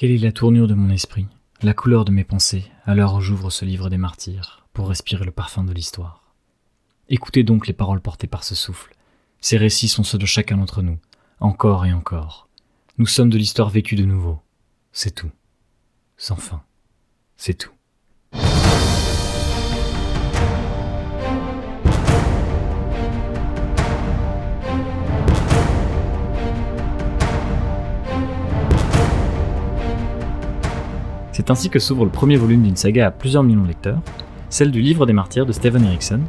Quelle est la tournure de mon esprit, la couleur de mes pensées, à l'heure où j'ouvre ce livre des martyrs, pour respirer le parfum de l'histoire Écoutez donc les paroles portées par ce souffle. Ces récits sont ceux de chacun d'entre nous, encore et encore. Nous sommes de l'histoire vécue de nouveau. C'est tout. Sans fin. C'est tout. Ainsi que s'ouvre le premier volume d'une saga à plusieurs millions de lecteurs, celle du Livre des Martyrs de Steven Erickson.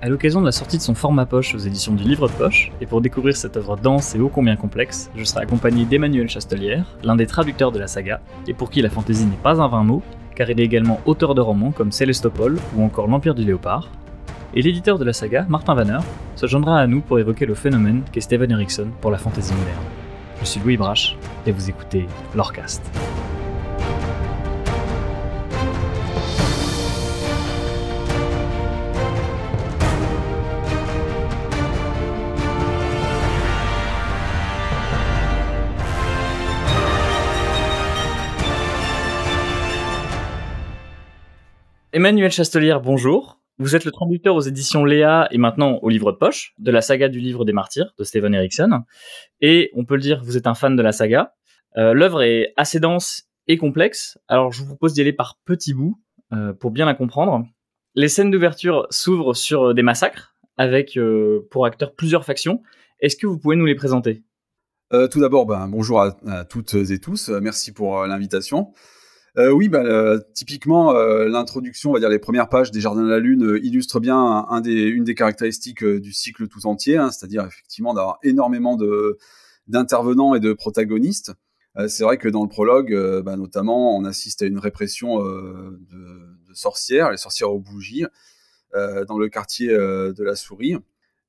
À l'occasion de la sortie de son format poche aux éditions du Livre de Poche, et pour découvrir cette œuvre dense et ô combien complexe, je serai accompagné d'Emmanuel Chastelière, l'un des traducteurs de la saga, et pour qui la fantaisie n'est pas un vain mot, car il est également auteur de romans comme Célestopol ou encore L'Empire du Léopard. Et l'éditeur de la saga, Martin Vanner, se joindra à nous pour évoquer le phénomène qu'est Steven Erickson pour la fantaisie moderne. Je suis Louis Brache, et vous écoutez Lorecast. Emmanuel Chastelière, bonjour. Vous êtes le traducteur aux éditions Léa et maintenant au livre de poche de la saga du livre des martyrs de Steven Erickson. Et on peut le dire, vous êtes un fan de la saga. Euh, l'œuvre est assez dense et complexe, alors je vous propose d'y aller par petits bouts euh, pour bien la comprendre. Les scènes d'ouverture s'ouvrent sur des massacres avec euh, pour acteurs plusieurs factions. Est-ce que vous pouvez nous les présenter? Tout d'abord, ben, bonjour à, toutes et tous. Merci pour l'invitation. Euh, oui, bah, euh, typiquement, euh, l'introduction, on va dire les premières pages des Jardins de la Lune illustrent bien une des caractéristiques du cycle tout entier, hein, c'est-à-dire effectivement d'avoir énormément d'intervenants et de protagonistes. c'est vrai que dans le prologue, bah, notamment, on assiste à une répression de, sorcières, les sorcières aux bougies, dans le quartier de la Souris.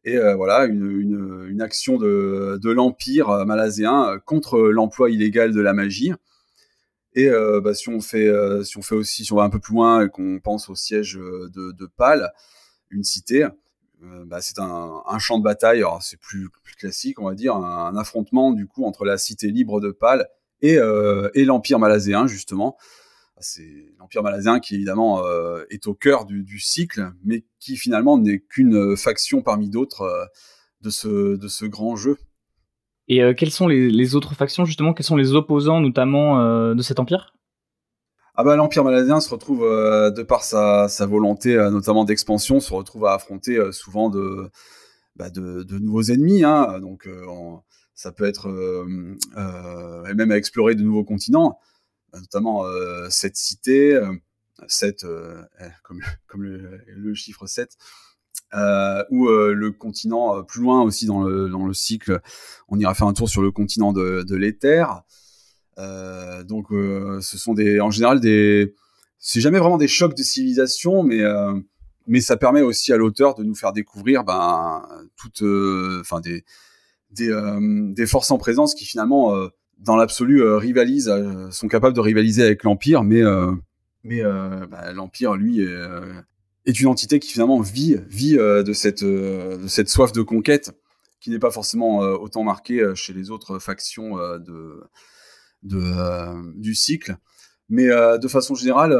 Et voilà, une, action de, de l'Empire malazéen contre l'emploi illégal de la magie. Et euh, bah, si on fait, euh, si on fait aussi, si va un peu plus loin et qu'on pense au siège euh, de, Pâle, une cité, bah, c'est un, champ de bataille. C'est plus, classique, on va dire, un, affrontement du coup entre la cité libre de Pâle et, l'empire malazéen justement. C'est l'empire malazéen qui évidemment est au cœur du, cycle, mais qui finalement n'est qu'une faction parmi d'autres de ce grand jeu. Et euh, quelles sont les, autres factions, justement Quels sont les opposants, notamment, euh, de cet empire? Ah bah, L'Empire malazien se retrouve, euh, de par sa, sa volonté, notamment d'expansion, se retrouve à affronter souvent de, bah, de, de, nouveaux ennemis. Hein, donc, ça peut être et même à explorer de nouveaux continents, bah, notamment cette cité, cette, eh, comme, comme le, le, chiffre 7, euh, ou euh, le continent euh, plus loin aussi dans le, dans le cycle, on ira faire un tour sur le continent de, de l'éther. Euh, donc, ce sont des, en général des, c'est jamais vraiment des chocs de civilisation, mais mais ça permet aussi à l'auteur de nous faire découvrir ben toutes, enfin des des, forces en présence qui finalement dans l'absolu rivalisent, sont capables de rivaliser avec l'empire, mais mais bah, l'empire lui est est une entité qui finalement vit, vit euh, de, cette, euh, cette soif de conquête qui n'est pas forcément euh, autant marquée chez les autres factions de, de, du cycle. Mais de façon générale,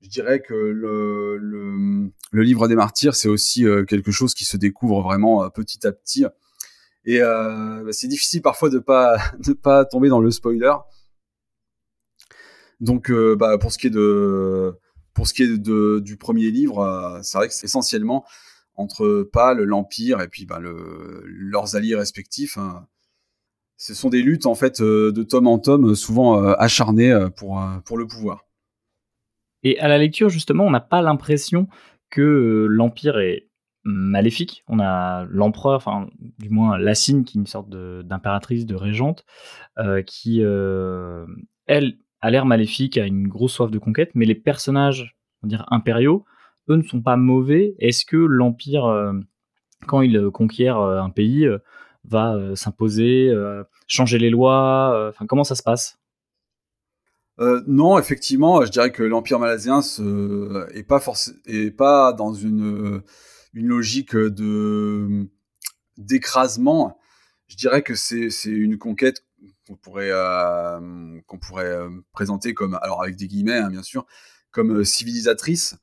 je dirais que le, le, le livre des martyrs, c'est aussi quelque chose qui se découvre vraiment petit à petit. Et bah, c'est difficile parfois de pas de pas tomber dans le spoiler. Donc, bah, pour ce qui est de pour ce qui est du premier livre, euh, c'est vrai que c'est essentiellement entre Pâle, l'Empire et puis le, leurs alliés respectifs. Hein. Ce sont des luttes en fait euh, de tome en tome, souvent euh, acharnées pour, le pouvoir. Et à la lecture, justement, on n'a pas l'impression que l'Empire est maléfique. On a l'empereur, enfin, du moins Lassine, qui est une sorte d'impératrice, de, de, régente, qui, elle, a l'air maléfique, a une grosse soif de conquête, mais les personnages, on va dire impériaux, eux ne sont pas mauvais. Est-ce que l'empire, euh, quand il euh, conquiert euh, un pays, va s'imposer, changer les lois Enfin, comment ça se passe? Non, effectivement, je dirais que l'empire malazien ce, est pas pas dans une une logique de d'écrasement. Je dirais que c'est une conquête qu'on pourrait, euh, qu'on pourrait présenter comme, alors avec des guillemets hein, bien sûr, comme civilisatrice,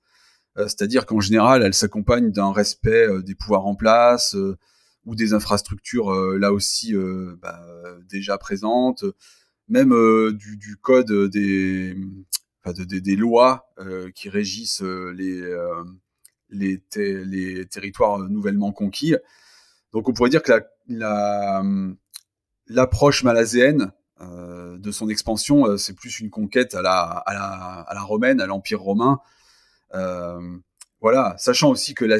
c'est-à-dire qu'en général, elle s'accompagne d'un respect des pouvoirs en place ou des infrastructures là aussi bah, déjà présentes, même du, du, code des, des lois qui régissent les, les, les, territoires nouvellement conquis. Donc on pourrait dire que la, l'approche malazéenne euh, de son expansion, euh, c'est plus une conquête à la, romaine, à l'Empire romain. Euh, voilà, sachant aussi que la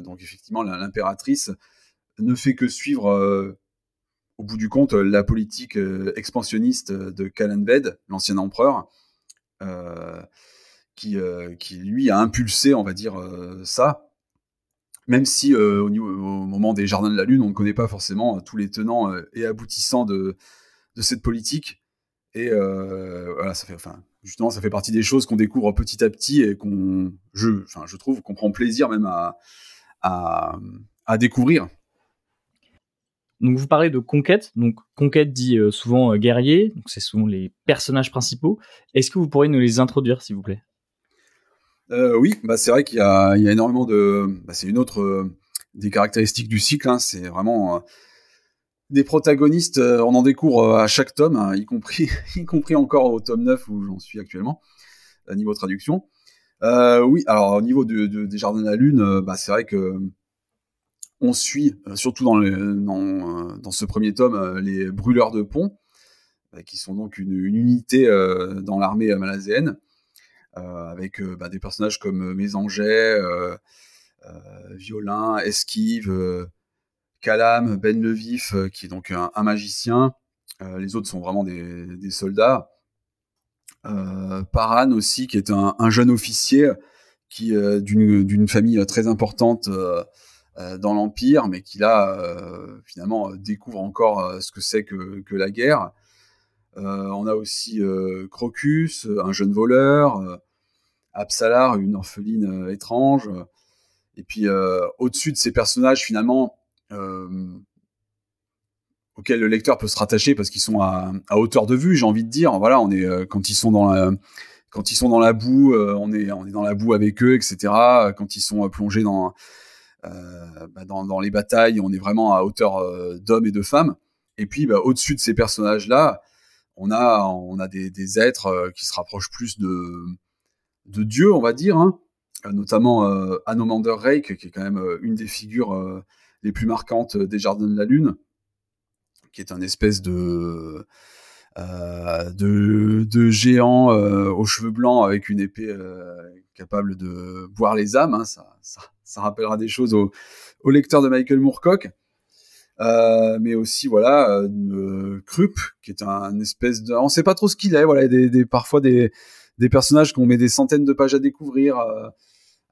donc effectivement l'impératrice, ne fait que suivre au bout du compte la politique expansionniste de Kalanved, l'ancien empereur, qui, qui lui a impulsé, on va dire, ça même si au, moment des Jardins de la Lune, on ne connaît pas forcément tous les tenants et aboutissants de, de cette politique. Et voilà, ça fait, enfin, justement, ça fait partie des choses qu'on découvre petit à petit et qu'on, je, enfin, je trouve qu'on prend plaisir même à, à, à, découvrir. Donc vous parlez de conquête, donc conquête dit souvent guerrier, donc c'est souvent les personnages principaux. Est-ce que vous pourriez nous les introduire, s'il vous plaît? Euh, oui, bah c'est vrai qu'il y, a, énormément de. Bah c'est une autre euh, des caractéristiques du cycle. Hein, c'est vraiment euh, des protagonistes. on en découvre à chaque tome, hein, y compris y compris encore au tome 9 où j'en suis actuellement, à niveau traduction. oui, alors au niveau des Jardins de la Lune, bah, c'est vrai que on suit, surtout dans, ce premier tome, les brûleurs de pont, qui sont donc une, unité dans l'armée malazéenne. Euh, avec euh, bah, des personnages comme euh, Mésanget, Violin, Esquive, Calam, Ben le Vif, qui est donc un, magicien. les autres sont vraiment des, soldats. Paran aussi, qui est un, jeune officier qui d'une famille très importante dans l'Empire, mais qui là, finalement, découvre encore ce que c'est que, la guerre. Euh, on a aussi euh, Crocus, un jeune voleur, euh, Absalar, une orpheline étrange. et puis au-dessus de ces personnages finalement auxquels le lecteur peut se rattacher parce qu'ils sont à, hauteur de vue, j'ai envie de dire. Voilà, on est quand ils sont dans la quand ils sont dans la boue, on est on est dans la boue avec eux, etc. Quand ils sont plongés dans bah, dans, dans, les batailles, on est vraiment à hauteur d'hommes et de femmes. Et puis bah, au-dessus de ces personnages là, on a, on a des, êtres euh, qui se rapprochent plus de, de Dieu, on va dire, hein. euh, notamment euh, Anomander Rake, qui est quand même euh, une des figures les plus marquantes des Jardins de la Lune, qui est un espèce de, de, de, géant aux cheveux blancs avec une épée capable de boire les âmes. Hein. Ça, ça, rappellera des choses aux au lecteurs de Michael Moorcock. Euh, mais aussi voilà euh, Krupp qui est un espèce de on sait pas trop ce qu'il est voilà des, parfois des, des personnages qu'on met des centaines de pages à découvrir euh,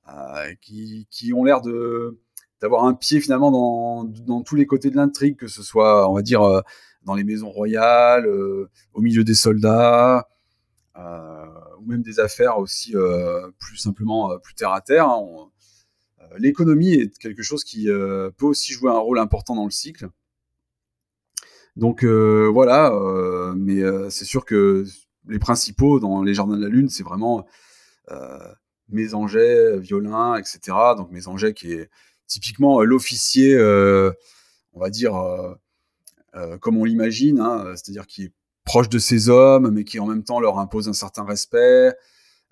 euh qui, qui ont l'air de d'avoir un pied finalement dans, dans tous les côtés de l'intrigue que ce soit on va dire euh, dans les maisons royales au milieu des soldats ou même des affaires aussi plus simplement plus terre à terre hein. Euh, l'économie est quelque chose qui euh, peut aussi jouer un rôle important dans le cycle. Donc euh, voilà, mais c'est sûr que les principaux dans les Jardins de la Lune, c'est vraiment Mésanget, Violin, etc. Donc Mésanget qui est typiquement l'officier, on va dire, comme on l'imagine, hein, c'est-à-dire qui est proche de ses hommes, mais qui en même temps leur impose un certain respect, euh,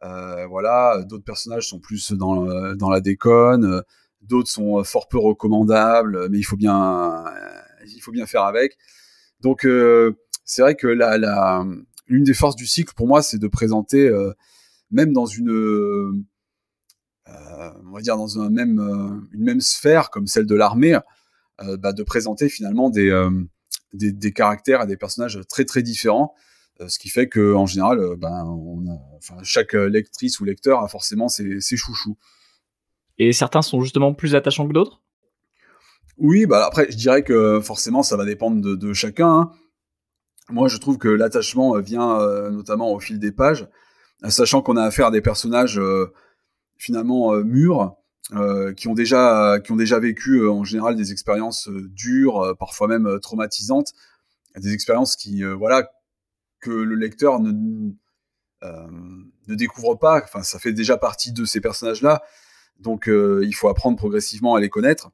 voilà, d'autres personnages sont plus dans, dans la déconne, d'autres sont fort peu recommandables, mais il faut bien, il faut bien faire avec. Donc euh, c'est vrai que la, la, l'une des forces du cycle pour moi, c'est de présenter, euh, même dans une, on va dire dans un même, une même sphère comme celle de l'armée, bah, de présenter finalement des, des, des, caractères et des personnages très très différents euh, ce qui fait que en général, euh, ben, enfin, chaque euh, lectrice ou lecteur a forcément ses, chouchous. Et certains sont justement plus attachants que d'autres? Oui, bah après, je dirais que forcément, ça va dépendre de, chacun. Hein. Moi, je trouve que l'attachement vient notamment au fil des pages, sachant qu'on a affaire à des personnages finalement mûrs, qui ont déjà qui ont déjà vécu en général des expériences dures, parfois même traumatisantes, des expériences qui voilà que le lecteur ne, ne découvre pas. Enfin, ça fait déjà partie de ces personnages-là. Donc, il faut apprendre progressivement à les connaître.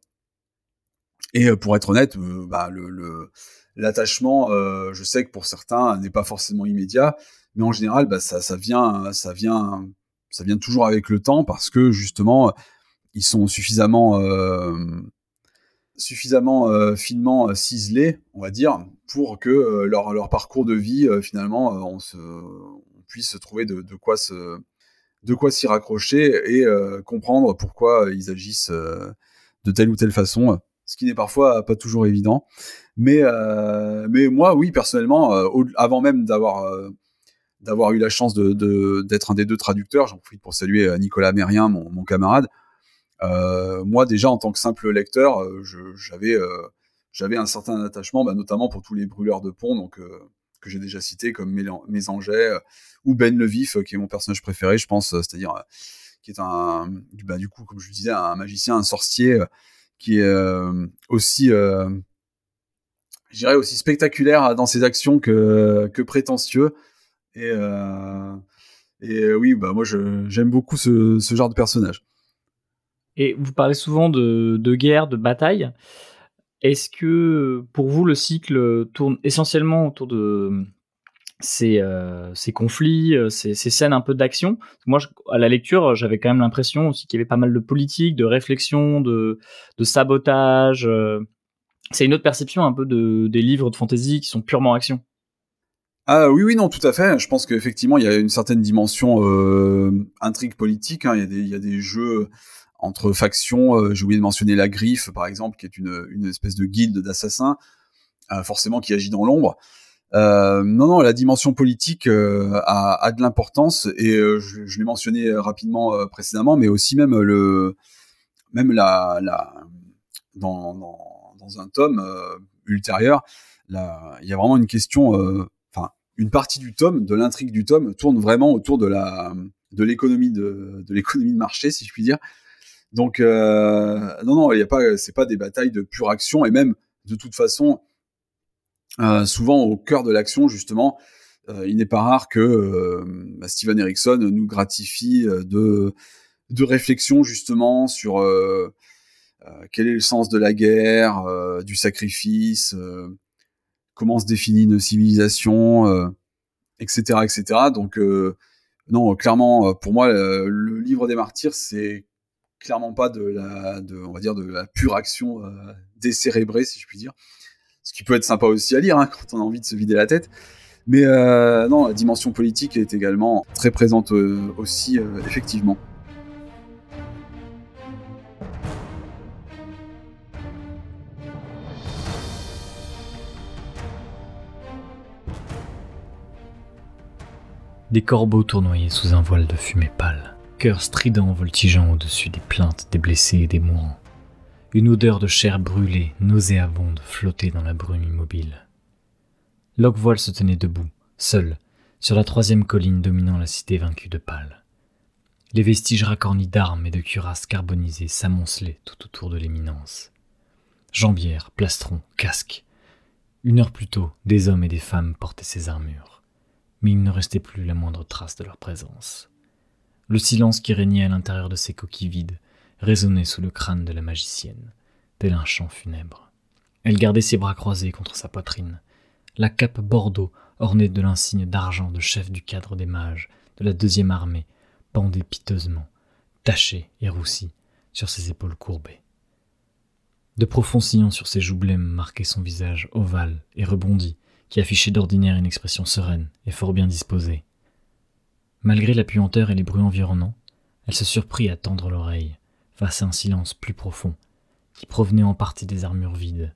Et pour être honnête, bah, le, l'attachement, je sais que pour certains, n'est pas forcément immédiat, mais en général, bah, ça, ça vient, ça vient, ça vient toujours avec le temps parce que justement, ils sont suffisamment suffisamment euh, finement euh, ciselés, on va dire, pour que euh, leur, parcours de vie, finalement, on, se, puisse trouver de, quoi s'y raccrocher et comprendre pourquoi ils agissent de telle ou telle façon, ce qui n'est parfois pas toujours évident. Mais, moi, oui, personnellement, avant même d'avoir eu la chance d'être un des deux traducteurs, j'en profite pour saluer Nicolas Mérien, mon, camarade, euh, moi déjà en tant que simple lecteur, euh, j'avais euh, j'avais un certain attachement, bah, notamment pour tous les brûleurs de pont, donc que j'ai déjà cités comme Mésanget ou Ben le Vif, qui est mon personnage préféré, je pense, c'est-à-dire qui est un, bah, du coup, comme je disais, un magicien, un sorcier, qui est aussi, dirais aussi spectaculaire dans ses actions que, prétentieux. Et, oui, bah moi j'aime beaucoup ce, genre de personnage. Et vous parlez souvent de, guerre, de bataille. Est-ce que pour vous le cycle tourne essentiellement autour de ces, euh, conflits, euh, ces, scènes un peu d'action? Moi, à la lecture, j'avais quand même l'impression aussi qu'il y avait pas mal de politique, de réflexion, de, sabotage. Euh. C'est une autre perception un peu de, des livres de fantasy qui sont purement action. Ah oui, oui, non, tout à fait. Je pense qu'effectivement, il y a une certaine dimension intrigue politique. Hein. Il, y il, y a des, jeux entre factions. Euh, j'ai oublié de mentionner la Griffe, par exemple, qui est une, une espèce de guilde d'assassins, euh, forcément qui agit dans l'ombre. Euh, non, non, la dimension politique a, a, de l'importance et je, l'ai mentionné rapidement précédemment, mais aussi même le, même la, la dans, dans, un tome ultérieur, il y a vraiment une question, enfin, une partie du tome, de l'intrigue du tome, tourne vraiment autour de l'économie de, de l'économie de marché, si je puis dire, donc euh, non, non, il y a pas, c'est pas des batailles de pure action et même de toute façon, euh, souvent au cœur de l'action justement, euh, il n'est pas rare que bah, Steven Erickson nous gratifie de de réflexion justement sur quel est le sens de la guerre, du sacrifice, comment se définit une civilisation, etc., etc. Donc non, clairement, pour moi, le livre des martyrs, c'est clairement pas de la, de, on va dire, de la pure action euh, décérébrée, si je puis dire. Ce qui peut être sympa aussi à lire hein, quand on a envie de se vider la tête. Mais euh, non, la dimension politique est également très présente euh, aussi, effectivement. Des corbeaux tournoyaient sous un voile de fumée pâle strident voltigeant au-dessus des plaintes des blessés et des mourants. Une odeur de chair brûlée, nauséabonde, flottait dans la brume immobile. Locvoile se tenait debout, seul, sur la troisième colline dominant la cité vaincue de Pâle. Les vestiges racornis d'armes et de cuirasses carbonisées s'amoncelaient tout autour de l'éminence. Jambières, plastrons, casques. Une heure plus tôt, des hommes et des femmes portaient ces armures, mais il ne restait plus la moindre trace de leur présence. Le silence qui régnait à l'intérieur de ces coquilles vides résonnait sous le crâne de la magicienne, tel un chant funèbre. Elle gardait ses bras croisés contre sa poitrine. La cape bordeaux, ornée de l'insigne d'argent de chef du cadre des mages de la deuxième armée, pendait piteusement, tachée et roussie, sur ses épaules courbées. De profonds sillons sur ses joues blêmes marquaient son visage ovale et rebondi, qui affichait d'ordinaire une expression sereine et fort bien disposée. Malgré la puanteur et les bruits environnants, elle se surprit à tendre l'oreille, face à un silence plus profond, qui provenait en partie des armures vides.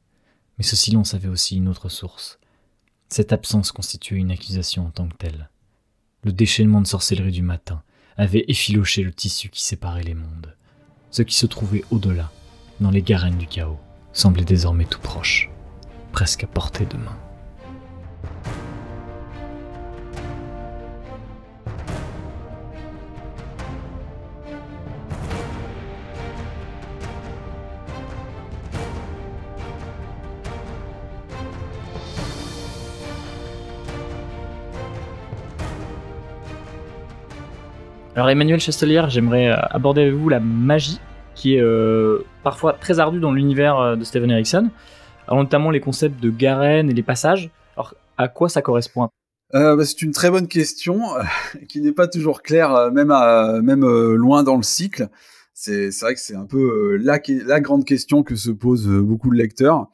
Mais ce silence avait aussi une autre source. Cette absence constituait une accusation en tant que telle. Le déchaînement de sorcellerie du matin avait effiloché le tissu qui séparait les mondes. Ce qui se trouvait au-delà, dans les garennes du chaos, semblait désormais tout proche, presque à portée de main. Alors Emmanuel Chastelière, j'aimerais aborder avec vous la magie, qui est parfois très ardue dans l'univers de Steven Erickson, notamment les concepts de Garen et les passages. Alors à quoi ça correspond? Bah, c'est une très bonne question qui n'est pas toujours claire, même, loin dans le cycle. C'est vrai que c'est un peu la, la, grande question que se posent beaucoup de lecteurs.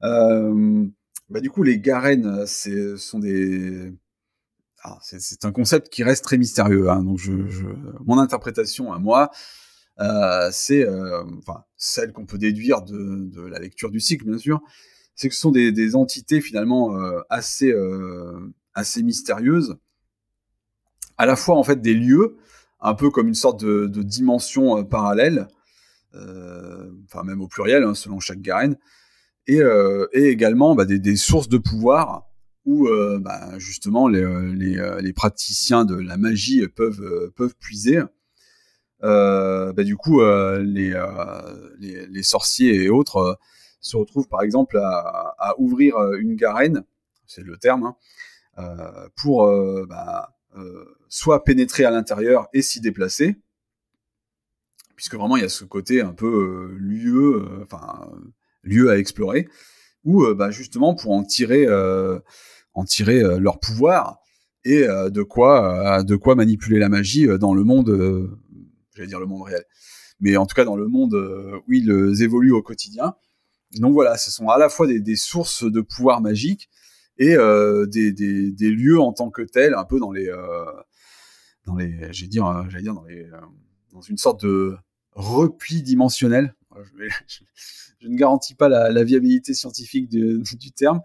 bah, du coup, les Garen, ce sont des c'est un concept qui reste très mystérieux. Hein, donc, mon interprétation à moi, euh, c'est, euh, celle qu'on peut déduire de, la lecture du cycle, bien sûr, c'est que ce sont des, entités finalement euh, assez, mystérieuses, à la fois en fait des lieux, un peu comme une sorte de, dimension parallèle, enfin même au pluriel, hein, selon chaque Garen, et, également bah, des, sources de pouvoir où euh, bah, justement les, euh, euh, les, praticiens de la magie peuvent, puiser. Bah, du coup, les, sorciers et autres se retrouvent par exemple à, ouvrir une garenne, c'est le terme, hein, pour bah, soit pénétrer à l'intérieur et s'y déplacer, puisque vraiment il y a ce côté un peu lieu, lieu à explorer, ou bah, justement pour en tirer tirer euh, leur pouvoir et euh, de quoi euh, manipuler la magie dans le monde j'allais dire le monde réel. Mais en tout cas dans le monde où ils évoluent au quotidien. Donc voilà ce sont à la fois des, sources de pouvoir magique et des, lieux en tant que tels un peu dans les j'allais dire dans une sorte de repli dimensionnel je, ne garantis pas la, viabilité scientifique du terme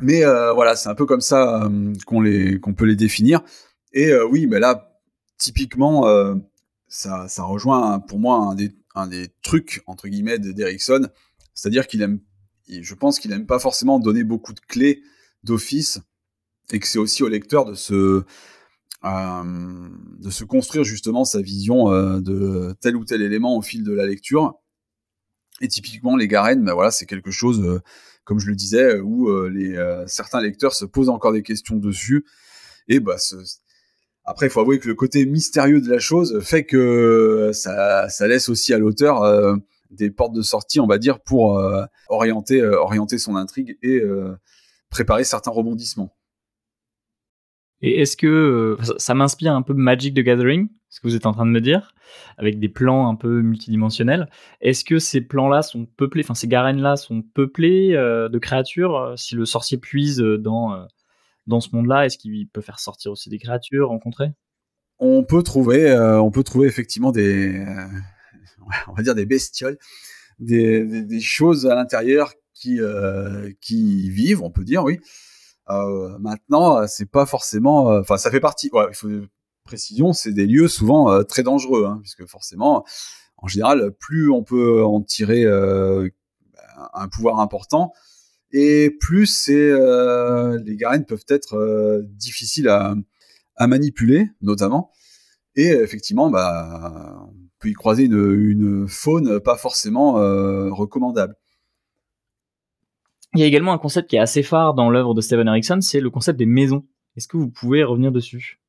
mais euh, voilà, c'est un peu comme ça euh, qu'on les peut les définir. Et euh, oui, mais là, typiquement, ça, ça rejoint pour moi un des, un des trucs entre guillemets d'Erickson, c'est-à-dire qu'il aime, je pense qu'il aime pas forcément donner beaucoup de clés d'office, et que c'est aussi au lecteur de se de se construire justement sa vision de tel ou tel élément au fil de la lecture. Et typiquement, les Garennes, ben voilà, c'est quelque chose comme je le disais, où euh, les, euh, certains lecteurs se posent encore des questions dessus. Et bah, après, il faut avouer que le côté mystérieux de la chose fait que ça, laisse aussi à l'auteur euh, des portes de sortie, on va dire, pour orienter, orienter son intrigue et préparer certains rebondissements. Et est-ce que ça m'inspire un peu Magic the Gathering ce que vous êtes en train de me dire, avec des plans un peu multidimensionnels. Est-ce que ces plans-là sont peuplés, enfin ces garennes-là sont peuplées euh, de créatures euh, Si le sorcier puise dans, euh, dans ce monde-là, est-ce qu'il peut faire sortir aussi des créatures rencontrées On peut trouver, on peut trouver effectivement des, on va dire des bestioles, des, des, choses à l'intérieur qui, qui vivent, on peut dire, oui. Maintenant, c'est pas forcément, enfin, ça fait partie. Ouais, il faut précision, c'est des lieux souvent euh, très dangereux, hein, puisque forcément, en général, plus on peut en tirer euh, un pouvoir important, et plus euh, les garennes peuvent être difficiles à, manipuler, notamment. Et effectivement, bah, on peut y croiser une, faune pas forcément recommandable. Il y a également un concept qui est assez phare dans l'œuvre de Steven Erickson, c'est le concept des maisons. Est-ce que vous pouvez revenir dessus?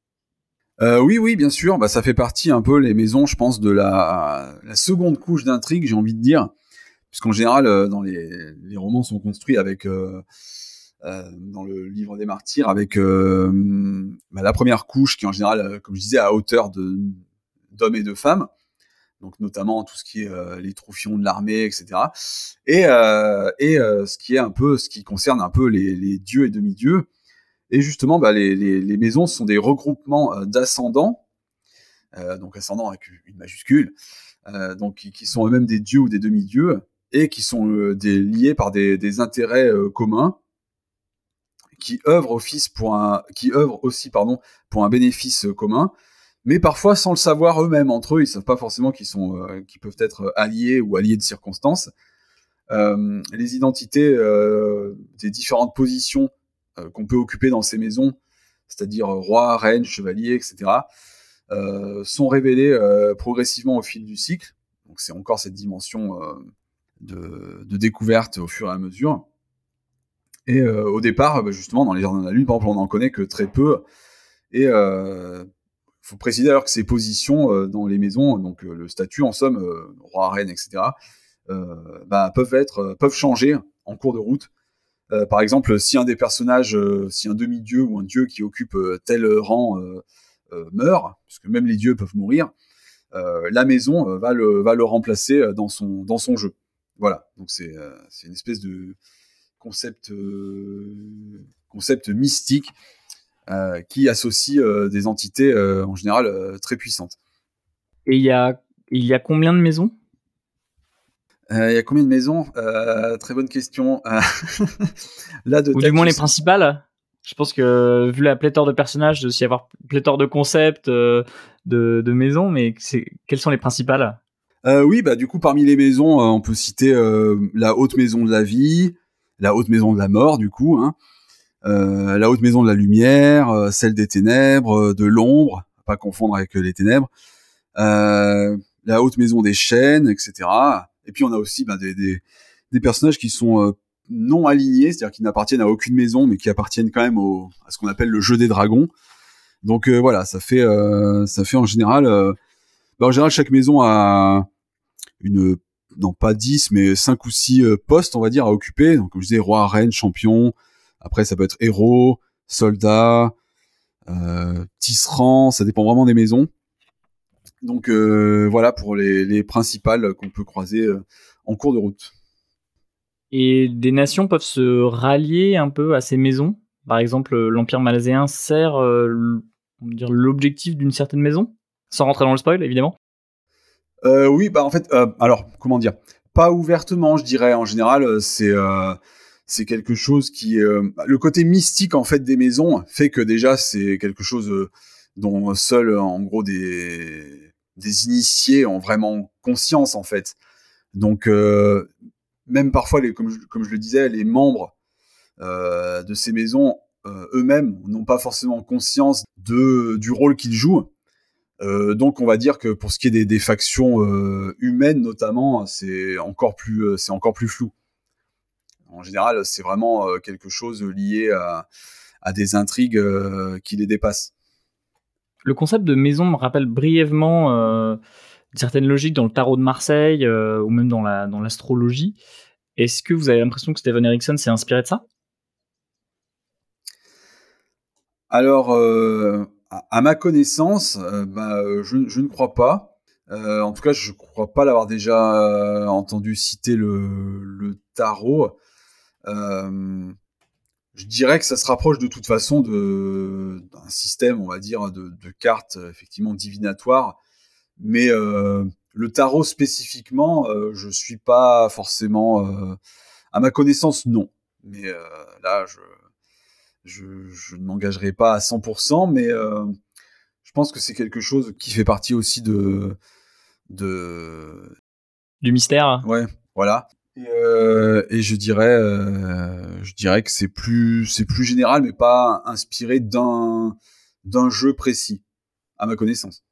Euh, oui, oui, bien sûr. Bah, ça fait partie un peu les maisons, je pense, de la, seconde couche d'intrigue, j'ai envie de dire, puisqu'en général, euh, dans les, romans sont construits avec, euh, dans le livre des martyrs, avec bah, la première couche qui, en général, comme je disais, à hauteur d'hommes et de femmes. Donc notamment tout ce qui est les troufions de l'armée, etc. Et, et ce qui est un peu, ce qui concerne un peu les, dieux et demi-dieux. Et justement, bah, les, les, maisons sont des regroupements euh, d'ascendants, euh, donc ascendants avec une majuscule, euh, donc qui, sont eux-mêmes des dieux ou des demi-dieux, et qui sont liés par des, intérêts communs, qui œuvrent, qui œuvrent aussi pardon, pour un bénéfice commun, mais parfois sans le savoir eux-mêmes entre eux, ils savent pas forcément qu'ils sont, qu'ils peuvent être alliés ou alliés de circonstances. les identités des différentes positions euh, qu'on peut occuper dans ces maisons, c'est-à-dire euh, roi, reine, chevalier, etc., euh, sont révélés progressivement au fil du cycle. Donc c'est encore cette dimension de, découverte au fur et à mesure. Et au départ, bah, justement, dans les Jardins de la Lune, par exemple, on n'en connaît que très peu. Et faut préciser d'ailleurs que ces positions dans les maisons, donc le statut en somme, roi, reine, etc., bah, peuvent être, peuvent changer en cours de route. par exemple, si un des personnages, si un demi-dieu ou un dieu qui occupe tel rang meurt, puisque même les dieux peuvent mourir, la maison va le va le remplacer dans son dans son jeu. Voilà, donc c'est une espèce de concept concept mystique euh, qui associe euh, des entités euh, en général très puissantes. Et il y a, il y a combien de maisons? Il y a combien de maisons? Très bonne question. Là, de Ou du moins les principales? Je pense que vu la pléthore de personnages, il doit y avoir pléthore de concepts, de, de, maisons, mais quelles sont les principales? Oui, bah, du coup, parmi les maisons, on peut citer la haute maison de la vie, la haute maison de la mort, du coup, hein, euh, la haute maison de la lumière, euh, celle des ténèbres, euh, de l'ombre, pas confondre avec les ténèbres, la haute maison des chaînes, etc. Et puis on a aussi ben, des, personnages qui sont non alignés, c'est-à-dire qui n'appartiennent à aucune maison, mais qui appartiennent quand même au, à ce qu'on appelle le jeu des dragons. Donc voilà, ça fait, ça fait en général, ben, en général chaque maison a une, non pas 10, mais 5 ou 6 postes, on va dire, à occuper. Donc comme je disais, roi, reine, champion, après, ça peut être héros, soldat, euh, tisserand, ça dépend vraiment des maisons. Donc euh, voilà pour les, principales qu'on peut croiser euh, en cours de route. Et des nations peuvent se rallier un peu à ces maisons? Par exemple, l'Empire malaséen sert dire l'objectif d'une certaine maison, sans rentrer dans le spoil évidemment. oui, bah en fait, alors comment dire, pas ouvertement, je dirais. En général, c'est c'est quelque chose qui euh, le côté mystique en fait des maisons fait que déjà c'est quelque chose euh, dont seul en gros des des initiés ont vraiment conscience en fait. Donc euh, même parfois comme je, comme je le disais les membres de ces maisons eux-mêmes n'ont pas forcément conscience de du rôle qu'ils jouent. donc on va dire que pour ce qui est des, des factions humaines notamment, c'est encore plus c'est encore plus flou. En général, c'est vraiment euh, quelque chose lié à, des intrigues euh, qui les dépassent. Le concept de maison me rappelle brièvement euh, certaines logiques dans le tarot de Marseille ou même dans la dans l'astrologie. Est-ce que vous avez l'impression que Steven Erickson s'est inspiré de ça? Alors, à ma connaissance, bah, je, ne crois pas. en tout cas, je ne crois pas l'avoir déjà entendu citer le tarot. Euh, je dirais que ça se rapproche de toute façon d'un système, on va dire, de, de cartes effectivement divinatoires, mais euh, le tarot spécifiquement, euh, je suis pas forcément, euh, à ma connaissance, non. Mais euh, là, je, je, je ne m'engagerai pas à 100%, mais je pense que c'est quelque chose qui fait partie aussi de de du mystère. Ouais, voilà. Et, euh, et, je dirais, euh, je dirais que c'est plus, c'est plus général, mais pas inspiré d'un d'un jeu précis, à ma connaissance.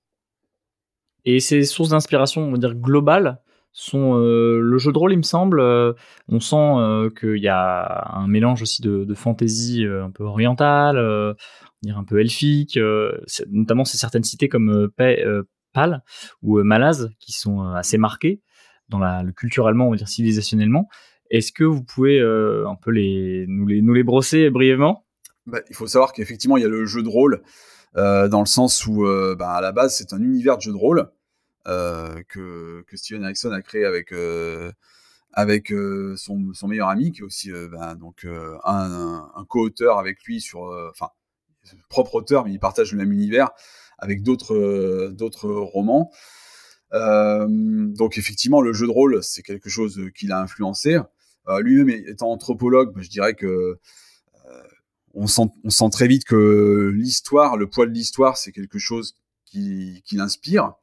Et ces sources d'inspiration, on va dire globales, sont euh, le jeu de rôle, il me semble. On sent qu'il y a un mélange aussi de, de fantaisie un peu orientale, dire un peu elfique. notamment, c'est certaines cités comme Pal ou Malaz qui sont assez marquées dans le culturellement, on va dire civilisationnellement. Est-ce que vous pouvez euh, un peu nous, les, nous les brosser brièvement? Bah, Il faut savoir qu'effectivement, il y a le jeu de rôle, euh, dans le sens où, euh, bah, à la base, c'est un univers de jeu de rôle que, que Steven Erickson a créé avec, avec son, meilleur ami, qui est aussi bah, donc, un, co-auteur avec lui sur. Enfin, propre auteur, mais il partage le même univers avec d'autres romans. Euh, donc effectivement, le jeu de rôle, c'est quelque chose qui l'a influencé. Euh, lui-même étant anthropologue, bah, je dirais que euh, on sent, très vite que l'histoire, le poids de l'histoire, c'est quelque chose qui, l'inspire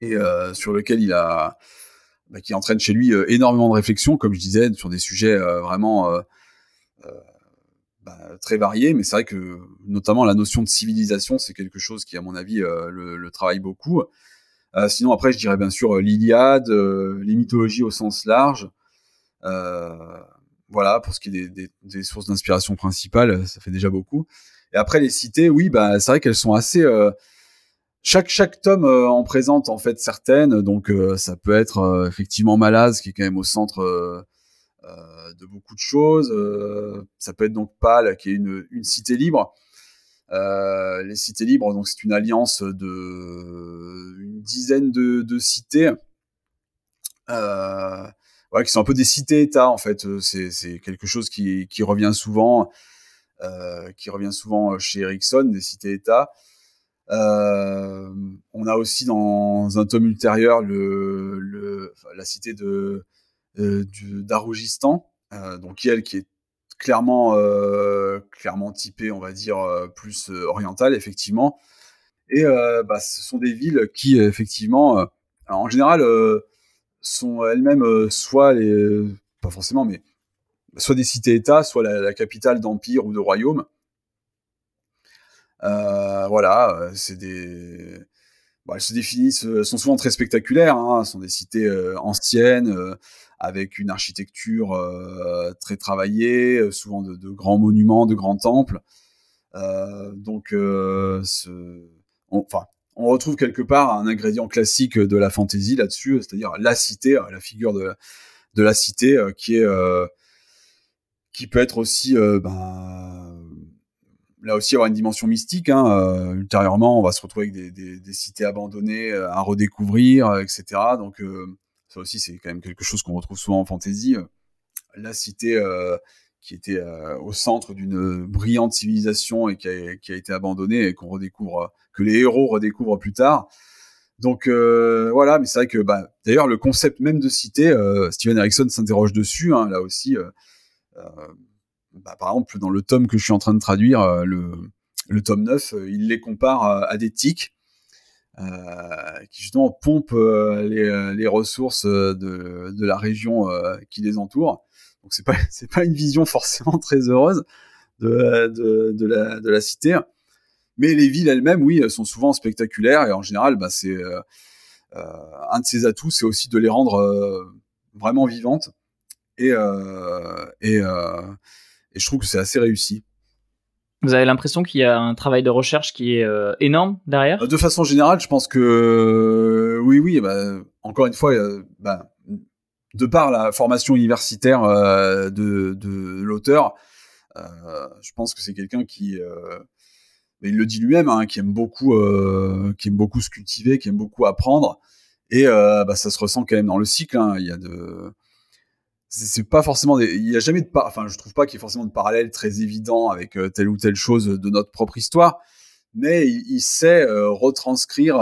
et euh, sur lequel il a, bah, qui entraîne chez lui euh, énormément de réflexions, comme je disais, sur des sujets euh, vraiment bah, très variés. Mais c'est vrai que notamment la notion de civilisation, c'est quelque chose qui, à mon avis, le, travaille beaucoup. Euh, sinon, après, je dirais bien sûr euh, l'Iliade, euh, les mythologies au sens large. voilà, pour ce qui est des, sources d'inspiration principales, ça fait déjà beaucoup. Et après les cités, oui, bah c'est vrai qu'elles sont assez chaque tome en présente en fait certaines donc ça peut être effectivement Malaz qui est quand même au centre de beaucoup de choses ça peut être donc Pal qui est une cité libre les cités libres donc c'est une alliance de une dizaine de, cités euh, qui sont un peu des cités-États en fait. Euh, c'est quelque chose qui, revient souvent, euh, qui revient souvent chez Ericsson, des cités-États. Euh, on a aussi dans un tome ultérieur la cité de euh, d'Arougistan, euh, donc elle qui est clairement clairement typée, on va dire plus orientale effectivement. Et bah, ce sont des villes qui effectivement, en général sont elles-mêmes euh, soit les, euh, pas forcément, mais soit des cités-États, soit la, capitale d'empire ou de royaume. Euh, voilà, c'est des, elles se définissent, sont souvent très spectaculaires. Hein, sont des cités anciennes avec une architecture très travaillée, souvent de, grands monuments, de grands temples. donc, ce, enfin, on retrouve quelque part un ingrédient classique de la fantaisie là-dessus, c'est-à-dire la cité, la figure de, la cité euh, qui est euh, qui peut être aussi euh, ben, là aussi avoir une dimension mystique. Hein, ultérieurement, on va se retrouver avec des, des, cités abandonnées à redécouvrir, etc. Donc ça aussi, c'est quand même quelque chose qu'on retrouve souvent en fantaisie. La cité qui était au centre d'une brillante civilisation et qui a, été abandonnée et qu'on redécouvre que les héros redécouvrent plus tard. Donc euh, voilà, mais c'est vrai que bah, d'ailleurs le concept même de cité, euh, Steven Erickson s'interroge dessus, hein, là aussi. Euh, bah, par exemple, dans le tome que je suis en train de traduire, le, tome 9, il les compare à, des tiques. Qui justement pompent les, les, ressources de, la région qui les entoure. Donc c'est pas c'est pas une vision forcément très heureuse de, de, la, de la cité. Mais les villes elles-mêmes, oui, sont souvent spectaculaires et en général, bah, c'est euh, euh, un de ses atouts, c'est aussi de les rendre euh, vraiment vivantes. Et, et, et je trouve que c'est assez réussi. Vous avez l'impression qu'il y a un travail de recherche qui est énorme derrière? De façon générale, je pense que oui, oui. Bah, encore une fois, bah, de par la formation universitaire de, l'auteur, je pense que c'est quelqu'un qui mais il le dit lui-même, hein, qui aime beaucoup, euh, qui aime beaucoup se cultiver, qui aime beaucoup apprendre, et euh, bah, ça se ressent quand même dans le cycle. Hein. Il y a de, c'est pas forcément, des... il y a jamais enfin, je trouve pas qu'il y ait forcément de parallèle très évident avec euh, telle ou telle chose de notre propre histoire, mais il, sait retranscrire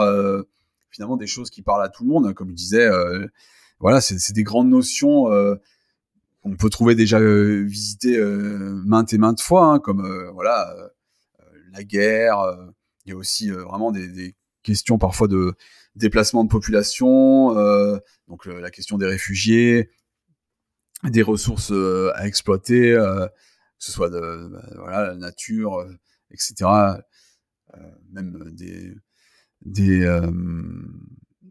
finalement des choses qui parlent à tout le monde, comme je disais. voilà, c'est des grandes notions qu'on peut trouver déjà visitées maintes et maintes fois, hein, comme voilà la guerre. Euh, il y a aussi euh, vraiment des, questions parfois de déplacement de population, euh, donc la question des réfugiés, des ressources à exploiter, que ce soit de bah, voilà, la nature, etc. même des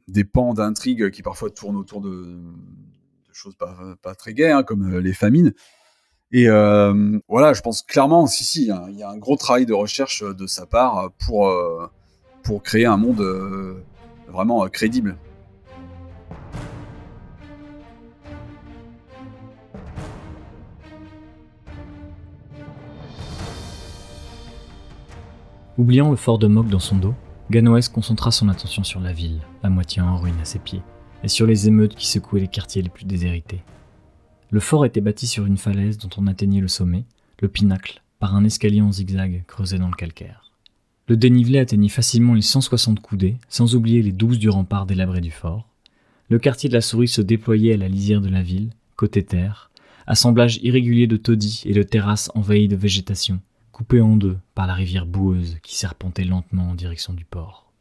des pans d'intrigues qui parfois tournent autour de, choses pas, très gaies, hein, comme les famines. Et euh, voilà, je pense clairement, si, si, il y a un gros travail de recherche de sa part pour, euh, pour créer un monde euh, vraiment crédible. Oubliant le fort de Mok dans son dos, Ganoès concentra son attention sur la ville, à moitié en ruine à ses pieds, et sur les émeutes qui secouaient les quartiers les plus déshérités. Le fort était bâti sur une falaise dont on atteignait le sommet, le pinacle, par un escalier en zigzag creusé dans le calcaire. Le dénivelé atteignit facilement les 160 coudées, sans oublier les 12 du rempart délabré du fort. Le quartier de la souris se déployait à la lisière de la ville, côté terre, assemblage irrégulier de taudis et de terrasses envahies de végétation, coupées en deux par la rivière boueuse qui serpentait lentement en direction du port.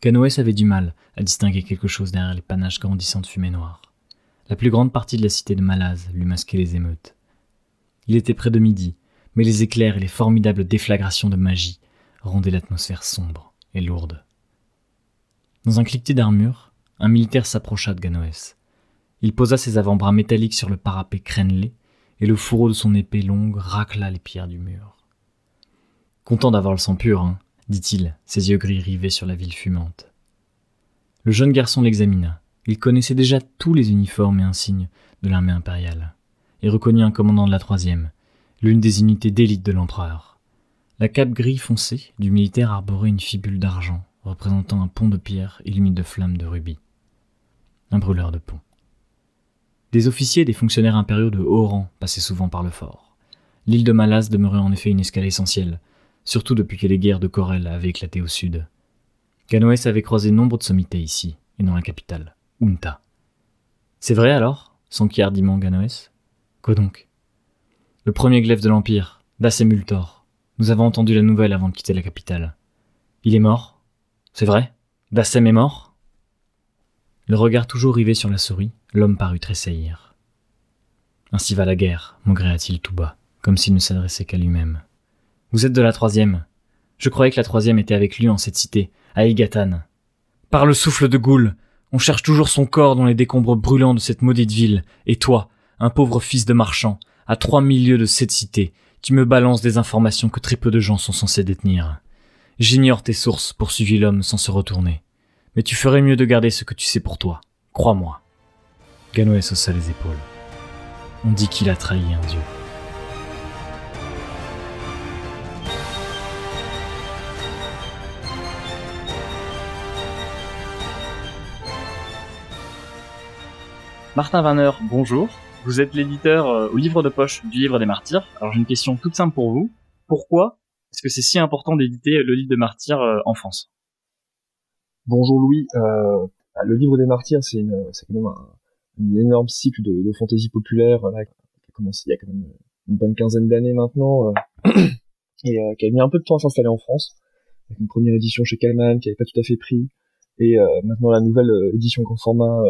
Canoës avait du mal à distinguer quelque chose derrière les panaches grandissants de fumée noire. La plus grande partie de la cité de Malaz lui masquait les émeutes. Il était près de midi, mais les éclairs et les formidables déflagrations de magie rendaient l'atmosphère sombre et lourde. Dans un cliquetis d'armure, un militaire s'approcha de Ganoès. Il posa ses avant-bras métalliques sur le parapet crénelé, et le fourreau de son épée longue racla les pierres du mur. Content d'avoir le sang pur, hein, dit-il, ses yeux gris rivés sur la ville fumante. Le jeune garçon l'examina. Il connaissait déjà tous les uniformes et insignes de l'armée impériale, et reconnut un commandant de la troisième, l'une des unités d'élite de l'empereur. La cape gris foncé du militaire arborait une fibule d'argent, représentant un pont de pierre illuminé de flammes de rubis. Un brûleur de pont. Des officiers et des fonctionnaires impériaux de haut rang passaient souvent par le fort. L'île de Malas demeurait en effet une escale essentielle, surtout depuis que les guerres de Corel avaient éclaté au sud. Ganoès avait croisé nombre de sommités ici, et dans la capitale, Unta. C'est vrai alors? s'enquit hardiment Ganoès. Quoi donc? Le premier glaive de l'Empire, Dassemultor, nous avons entendu la nouvelle avant de quitter la capitale. Il est mort? C'est vrai? Dassem est mort? Le regard toujours rivé sur la souris, l'homme parut tressaillir. Ainsi va la guerre, maugréa-t-il tout bas, comme s'il ne s'adressait qu'à lui-même. Vous êtes de la troisième. Je croyais que la troisième était avec lui en cette cité, à Igatan. Par le souffle de Goul, on cherche toujours son corps dans les décombres brûlants de cette maudite ville, et toi, un pauvre fils de marchand, à trois mille lieues de cette cité, tu me balances des informations que très peu de gens sont censés détenir. J'ignore tes sources, poursuivit l'homme sans se retourner. Mais tu ferais mieux de garder ce que tu sais pour toi. Crois-moi. Ganoès haussa les épaules. On dit qu'il a trahi un dieu. Martin Vanner, bonjour. Vous êtes l'éditeur euh, au livre de poche du livre des martyrs. Alors j'ai une question toute simple pour vous. Pourquoi est-ce que c'est si important d'éditer le livre des martyrs euh, en France? Bonjour Louis. Euh, bah, le livre des martyrs, c'est quand même un, énorme cycle de, de fantaisie populaire qui a commencé il y a quand même une bonne quinzaine d'années maintenant et qui a mis un peu de temps à s'installer en France. Avec une première édition chez Kalman qui n'avait pas tout à fait pris et maintenant la nouvelle édition grand format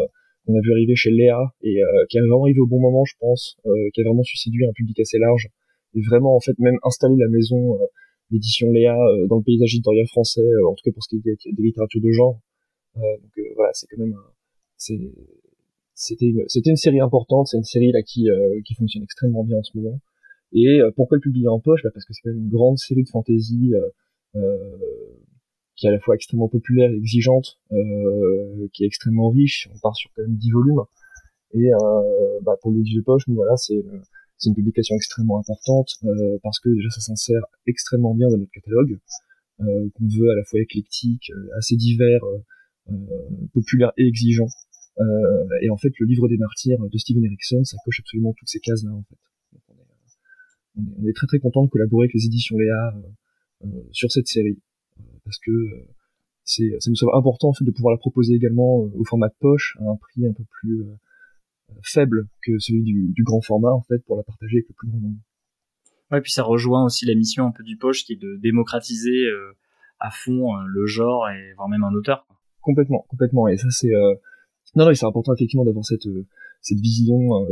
qu'on a vu arriver chez Léa et euh, qui est vraiment arrivé au bon moment, je pense, euh, qui a vraiment su séduire un public assez large et vraiment en fait même installer la maison euh, d'édition Léa dans le paysage éditorial français, en tout cas pour ce qui est des littératures de genre. donc voilà, c'est quand même c'était une une série importante, c'est une série là qui qui fonctionne extrêmement bien en ce moment. Et pourquoi le publier en poche? Bah Parce que c'est quand même une grande série de fantasy euh, qui est à la fois extrêmement populaire, exigeante, euh, qui est extrêmement riche. On part sur quand même 10 volumes. Et euh, bah, pour le de poche, nous voilà, c'est c'est une publication extrêmement importante euh, parce que déjà ça s'insère extrêmement bien dans notre catalogue, euh, qu'on veut à la fois éclectique, euh, assez divers, euh, populaire et exigeant. et en fait, le livre des martyrs de Steven Erickson, ça coche absolument toutes ces cases-là en fait. on, est, on, est, très très content de collaborer avec les éditions Léa sur cette série parce que euh, c'est ça nous semble important en fait de pouvoir la proposer également euh, au format de poche à un prix un peu plus euh, faible que celui du, du, grand format en fait pour la partager avec le plus grand nombre. Ouais, puis ça rejoint aussi la mission un peu du poche qui est de démocratiser à fond le genre et voire même un auteur. Complètement, complètement. Et ça c'est non non c'est important effectivement d'avoir cette cette vision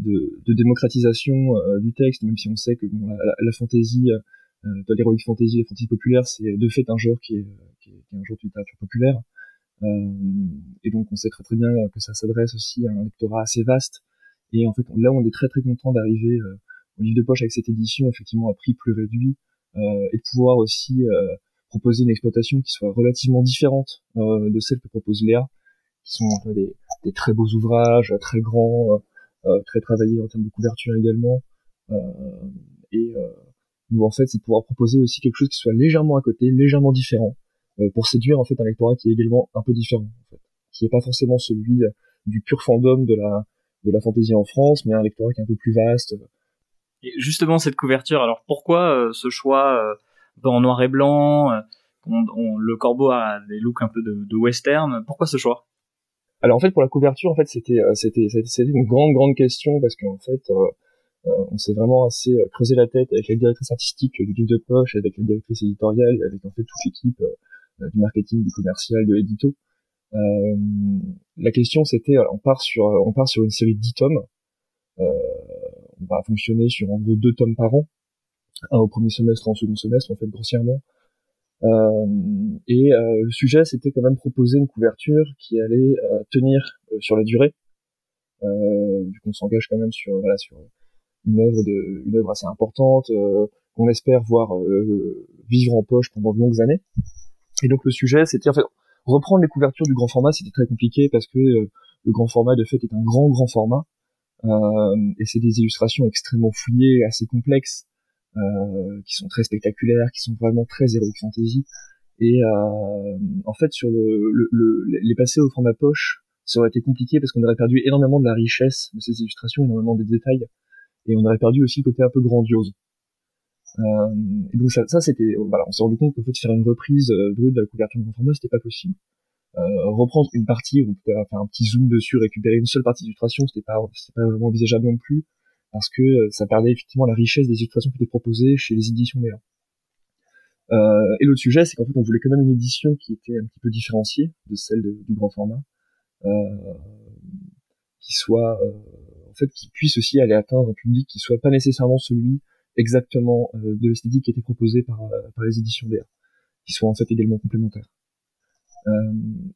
de, de, démocratisation du texte, même si on sait que bon, la, la, fantaisie euh, dans l'heroic fantasy, la fantasy populaire, c'est de fait un genre qui est, qui est, qui est un genre de littérature populaire. Euh, et donc on sait très très bien que ça s'adresse aussi à un lectorat assez vaste. Et en fait, là, on est très très content d'arriver euh, au livre de poche avec cette édition, effectivement à prix plus réduit, euh, et de pouvoir aussi euh, proposer une exploitation qui soit relativement différente euh, de celle que propose Léa, qui sont des, des, très beaux ouvrages, très grands, très travaillés en termes de couverture également. et nous en fait c'est de pouvoir proposer aussi quelque chose qui soit légèrement à côté, légèrement différent, euh, pour séduire en fait un lectorat qui est également un peu différent, en fait, qui est pas forcément celui euh, du pur fandom de la de la fantaisie en France, mais un lectorat qui est un peu plus vaste. Et justement cette couverture, alors pourquoi euh, ce choix en noir et blanc on, Le corbeau a des looks un peu de, de western. Pourquoi ce choix? Alors en fait pour la couverture en fait c'était c'était c'était une grande grande question parce qu'en fait on s'est vraiment assez euh, creusé la tête avec la directrice artistique du livre de poche, avec la directrice éditoriale, avec en fait toute l'équipe euh, du marketing, du commercial, de l'édito. Euh, la question c'était, on part sur, on part sur une série de 10 tomes. Euh, on va fonctionner sur en gros deux tomes par an, un au premier semestre, un au second semestre, en fait grossièrement. Euh, et le sujet c'était quand même proposer une couverture qui allait tenir sur la durée, vu qu'on s'engage quand même sur voilà sur une œuvre de une œuvre assez importante euh, qu'on espère voir vivre en poche pendant de longues années. Et donc le sujet, c'était en fait reprendre les couvertures du grand format, c'était très compliqué parce que le grand format de fait est un grand grand format et c'est des illustrations extrêmement fouillées, assez complexes, qui sont très spectaculaires, qui sont vraiment très heroic fantasy. Et en fait, sur le, le, le, les passer au format poche, ça aurait été compliqué parce qu'on aurait perdu énormément de la richesse de ces illustrations, énormément des détails, et on aurait perdu aussi le côté un peu grandiose. Euh, et donc ça, ça c'était, voilà, on s'est rendu compte qu'en fait faire une reprise euh, brute de la couverture de grand format, c'était pas possible. Euh, reprendre une partie, on pouvait faire un petit zoom dessus, récupérer une seule partie d'illustration, c'était pas, c'était pas vraiment envisageable non plus, parce que euh, ça perdait effectivement la richesse des illustrations qui étaient proposées chez les éditions meilleures. Euh, et l'autre sujet, c'est qu'en fait, on voulait quand même une édition qui était un petit peu différenciée de celle du grand format, euh, qui soit, en fait, qui puisse aussi aller atteindre un public qui soit pas nécessairement celui exactement euh, de l'esthétique qui était proposé par, par les éditions DR, qui soit en fait également complémentaires. Euh,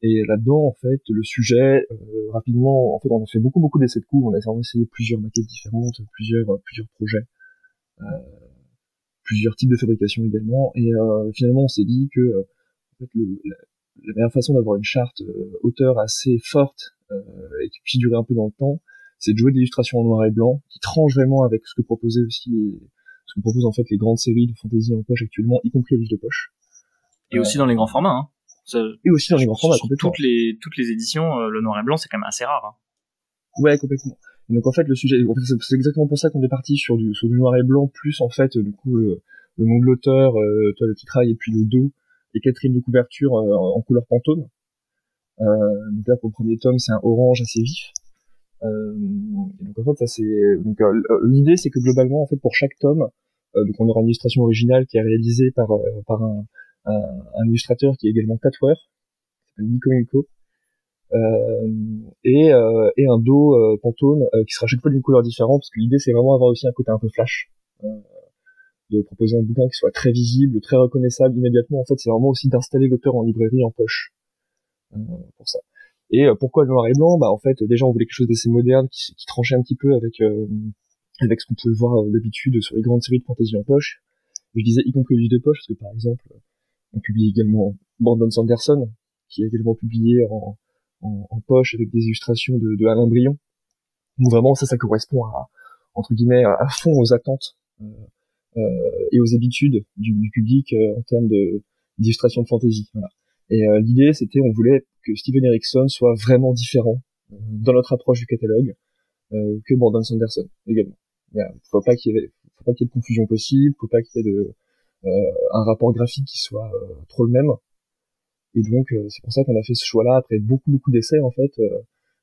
et là-dedans, en fait, le sujet, euh, rapidement, en fait, on a fait beaucoup, beaucoup d'essais de coups, on a essayé plusieurs maquettes différentes, plusieurs, plusieurs projets, euh, plusieurs types de fabrication également, et finalement, on s'est dit que, le, la meilleure façon d'avoir une charte euh, auteur assez forte euh, et qui puisse durer un peu dans le temps, c'est de jouer de l'illustration en noir et blanc, qui tranche vraiment avec ce que proposaient aussi les, ce que proposent en fait les grandes séries de fantasy en poche actuellement, y compris les livres de poche. Et aussi dans les grands formats. Hein. Ça, et aussi dans les grands formats. Sur toutes les toutes les éditions, euh, le noir et blanc c'est quand même assez rare. Hein. Ouais, complètement. Et donc en fait le sujet, c'est exactement pour ça qu'on est parti sur du sur du noir et blanc plus en fait du coup le, le nom de l'auteur, euh, toi le titrail et puis le dos les quatrièmes de couverture euh, en couleur pantone. Euh, donc là pour le premier tome c'est un orange assez vif. Euh, donc en fait ça c'est donc l'idée c'est que globalement en fait pour chaque tome donc on aura une illustration originale qui est réalisée par par un, un, illustrateur qui est également tatoueur, qui s'appelle Nico Milko, euh, et, euh, et un dos euh, Pantone qui sera chaque fois d'une couleur différente, parce que l'idée c'est vraiment avoir aussi un côté un peu flash de proposer un bouquin qui soit très visible, très reconnaissable immédiatement. En fait, c'est vraiment aussi d'installer l'auteur en librairie en poche euh, pour ça. Et euh, pourquoi le noir et blanc? Bah en fait, déjà on voulait quelque chose d'assez moderne qui, qui, tranchait un petit peu avec euh, avec ce qu'on pouvait voir d'habitude sur les grandes séries de fantasy en poche. je disais y compris les de poche parce que par exemple, on publie également Brandon Sanderson qui est également publié en, en, en poche avec des illustrations de, de Alain Brion. Donc vraiment ça, ça correspond à entre guillemets à fond aux attentes euh, et aux habitudes du, du public euh, en termes de d'illustration de fantasy. Voilà. Et euh, l'idée, c'était, on voulait que Steven Erickson soit vraiment différent dans notre approche du catalogue que Brandon Sanderson également. Il faut qu'il y faut pas qu'il y ait de confusion possible, faut pas qu'il y ait de un rapport graphique qui soit trop le même. Et donc c'est pour ça qu'on a fait ce choix-là après beaucoup beaucoup d'essais en fait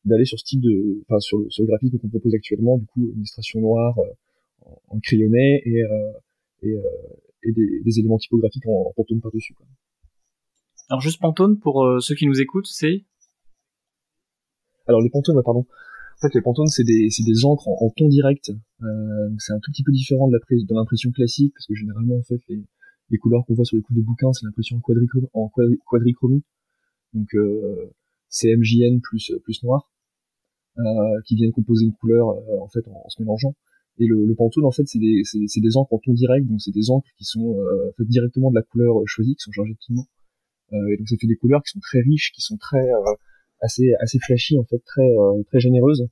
d'aller sur ce type de, enfin sur le, sur le graphique qu'on propose actuellement, du coup illustration noire en, crayonné et euh, des, éléments typographiques en, en Pantone par-dessus. Alors juste Pantone, pour euh, ceux qui nous écoutent, c'est? Alors les Pantones, pardon. En fait, les Pantones, c'est des, des encres en, ton direct. Euh, c'est un tout petit peu différent de, l'impression classique, parce que généralement, en fait, les, couleurs qu'on voit sur les coups de bouquins, c'est l'impression en, en. Donc, euh, c'est MJN plus, plus noir, euh, qui viennent composer une couleur, euh, en fait, en, se mélangeant. Et le, Pantone, en fait, c'est des, encres en ton direct, donc c'est des encres qui sont euh, faites directement de la couleur euh, choisie, qui sont chargées de pigments. Euh, et donc ça fait des couleurs qui sont très riches, qui sont très euh, assez assez flashy en fait, très euh, très généreuses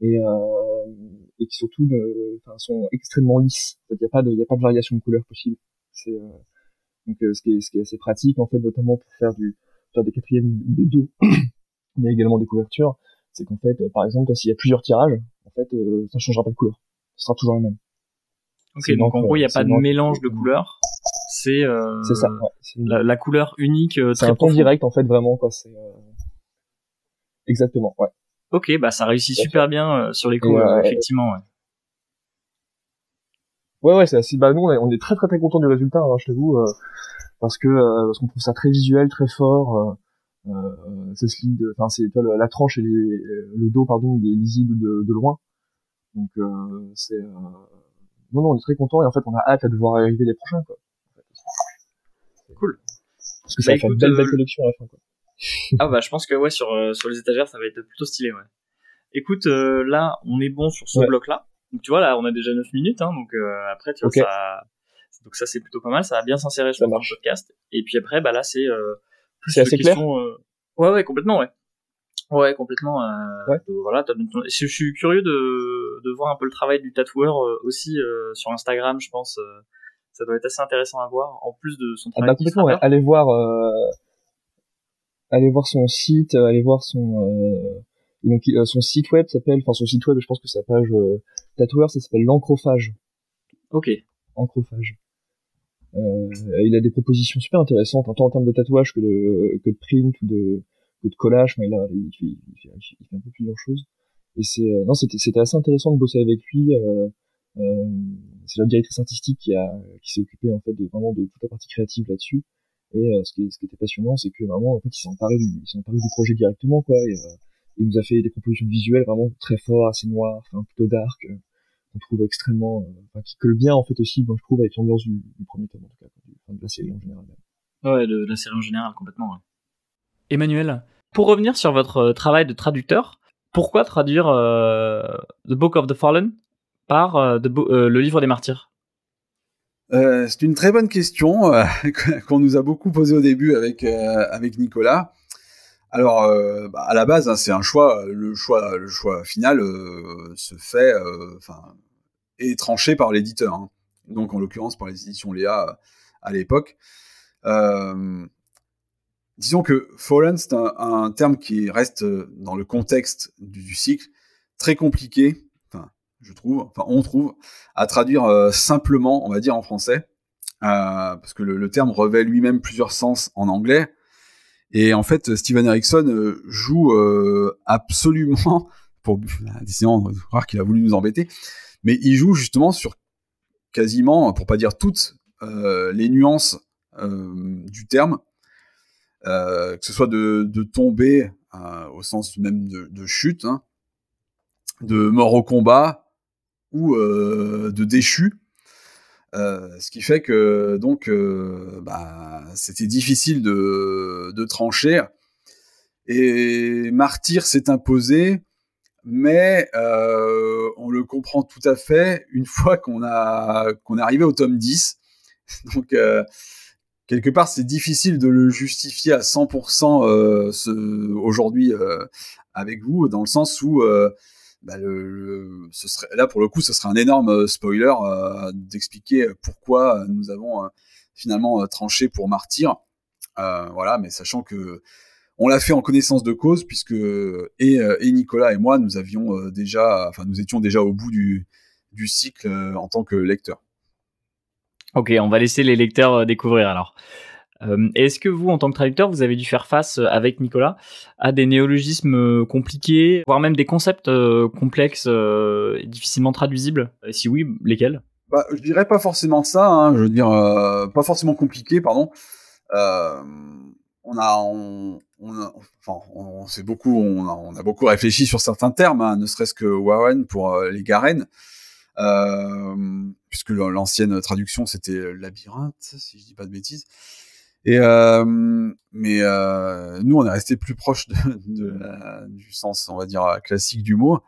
et et qui surtout enfin, sont extrêmement lisses. Il n'y a pas de il a pas de variation de couleur possible. C'est donc ce qui est ce qui est assez pratique en fait, notamment pour faire du faire des quatrièmes ou des dos, mais également des couvertures. C'est qu'en fait, par exemple, s'il y a plusieurs tirages, en fait, ça changera pas de couleur ce sera toujours le même. Ok, donc en gros, il n'y a pas de mélange de couleurs. C'est euh, ça, la, la, couleur unique. Euh, c'est un ton direct en fait vraiment quoi. C'est euh... exactement, ouais. Ok, bah ça réussit super bien euh, sur les coups, euh, effectivement. Ouais. Ouais, ouais, c'est assez. Bah nous, on est, très très très content du résultat, hein, je t'avoue, parce que parce qu'on trouve ça très visuel, très fort. Euh, ça se lit, enfin c'est la tranche et les, le dos, pardon, il est lisible de, de loin. Donc euh, c'est euh, non non on est très content et en fait on a hâte à devoir arriver les prochains quoi. Cool. Parce que ça bah, va faire une belle, belle euh, collection à la fin quoi. ah bah je pense que ouais sur sur les étagères ça va être plutôt stylé ouais. Écoute là on est bon sur ce bloc là. Donc tu vois là on a déjà 9 minutes hein, donc après tu vois ça Donc ça c'est plutôt pas mal, ça va bien s'insérer sur le podcast. Et puis après, bah là c'est plus c'est assez clair. Ouais ouais complètement ouais. Ouais, complètement. Euh, voilà, je suis curieux de, de voir un peu le travail du tatoueur aussi sur Instagram, je pense ça doit être assez intéressant à voir en plus de son travail. Ah bah, allez voir, euh, allez voir son site, euh, allez voir son euh, donc euh, son site web s'appelle, enfin son site web, je pense que sa page euh, tatoueur, ça s'appelle l'encrophage. Ok. Encrophage. Euh, il a des propositions super intéressantes, tant en termes de tatouage que de que de print ou de que de collage. il, a, il, fait, il, fait, il fait un peu plusieurs choses. Et c'est non, c'était c'était assez intéressant de bosser avec lui. Euh, c'est la directrice artistique qui a qui s'est occupée en fait de vraiment de toute la partie créative là-dessus. Et euh, ce, qui, ce qui était passionnant, c'est que vraiment en fait, il s'est emparé du, il s'est emparé du projet directement quoi. Et, euh, il nous a fait des compositions visuelles vraiment très fortes, assez noires, enfin plutôt dark, qu'on trouve extrêmement, enfin, qui colle bien en fait aussi, moi je trouve avec l'ambiance du, du, premier tome en tout cas, du, de la série en général. Ouais, de, la série en général complètement. Ouais. Emmanuel, pour revenir sur votre travail de traducteur, pourquoi traduire The Book of the Fallen? Par euh, euh, le livre des martyrs euh, c'est une très bonne question qu'on nous a beaucoup posée au début avec avec Nicolas. Alors, bah, à la base, hein, c'est un choix. Le choix, le choix final se fait, enfin, est tranché par l'éditeur. Hein. Donc, en l'occurrence, par les éditions Léa à l'époque. disons que Fallen, c'est un, terme qui reste dans le contexte du cycle très compliqué je trouve, enfin on trouve, à traduire euh, simplement, on va dire en français, euh, parce que le, terme revêt lui-même plusieurs sens en anglais. Et en fait, Steven Erickson euh, joue absolument, pour décidément croire qu'il a voulu nous embêter, mais il joue justement sur quasiment, pour pas dire toutes, les nuances du terme, que ce soit de, tomber au sens même de, chute, hein, de mort au combat, euh, de déchus. Euh, ce qui fait que donc euh, bah, c'était difficile de, de, trancher. Et Martyr s'est imposé, mais on le comprend tout à fait une fois qu'on a qu'on est arrivé au tome 10. Donc quelque part c'est difficile de le justifier à 100% ce, aujourd'hui avec vous, dans le sens où bah, là pour le coup, ce serait un énorme euh, spoiler euh, d'expliquer pourquoi nous avons euh, finalement tranché pour Martyr. voilà, mais sachant que on l'a fait en connaissance de cause puisque et Nicolas et moi nous avions déjà, enfin nous étions déjà au bout du, du cycle en tant que lecteur. Ok, on va laisser les lecteurs découvrir alors. Euh, est-ce que vous, en tant que traducteur, vous avez dû faire face euh, avec Nicolas à des néologismes euh, compliqués, voire même des concepts complexes et difficilement traduisibles? Si oui, lesquels? Bah, Je dirais pas forcément ça, hein, je veux dire, pas forcément compliqué, pardon. on a, enfin, on beaucoup, on a, beaucoup réfléchi sur certains termes, hein, ne serait-ce que Warren pour les Garennes. puisque l'ancienne traduction c'était labyrinthe, si je dis pas de bêtises. Et euh, mais euh, nous, on est resté plus proche de, de du sens, on va dire classique du mot.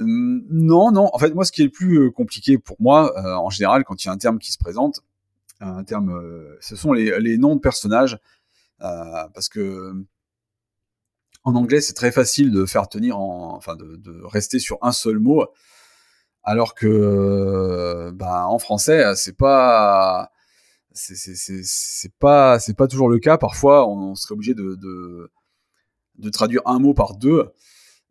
Hum, non, non. En fait, moi, ce qui est le plus euh, compliqué pour moi, en général, quand il y a un terme qui se présente, un terme, ce sont les, les, noms de personnages, parce que en anglais, c'est très facile de faire tenir, en, enfin, de, de, rester sur un seul mot, alors que, bah, en français, c'est pas c'est pas c'est pas toujours le cas. Parfois, on, serait obligé de, de, traduire un mot par deux.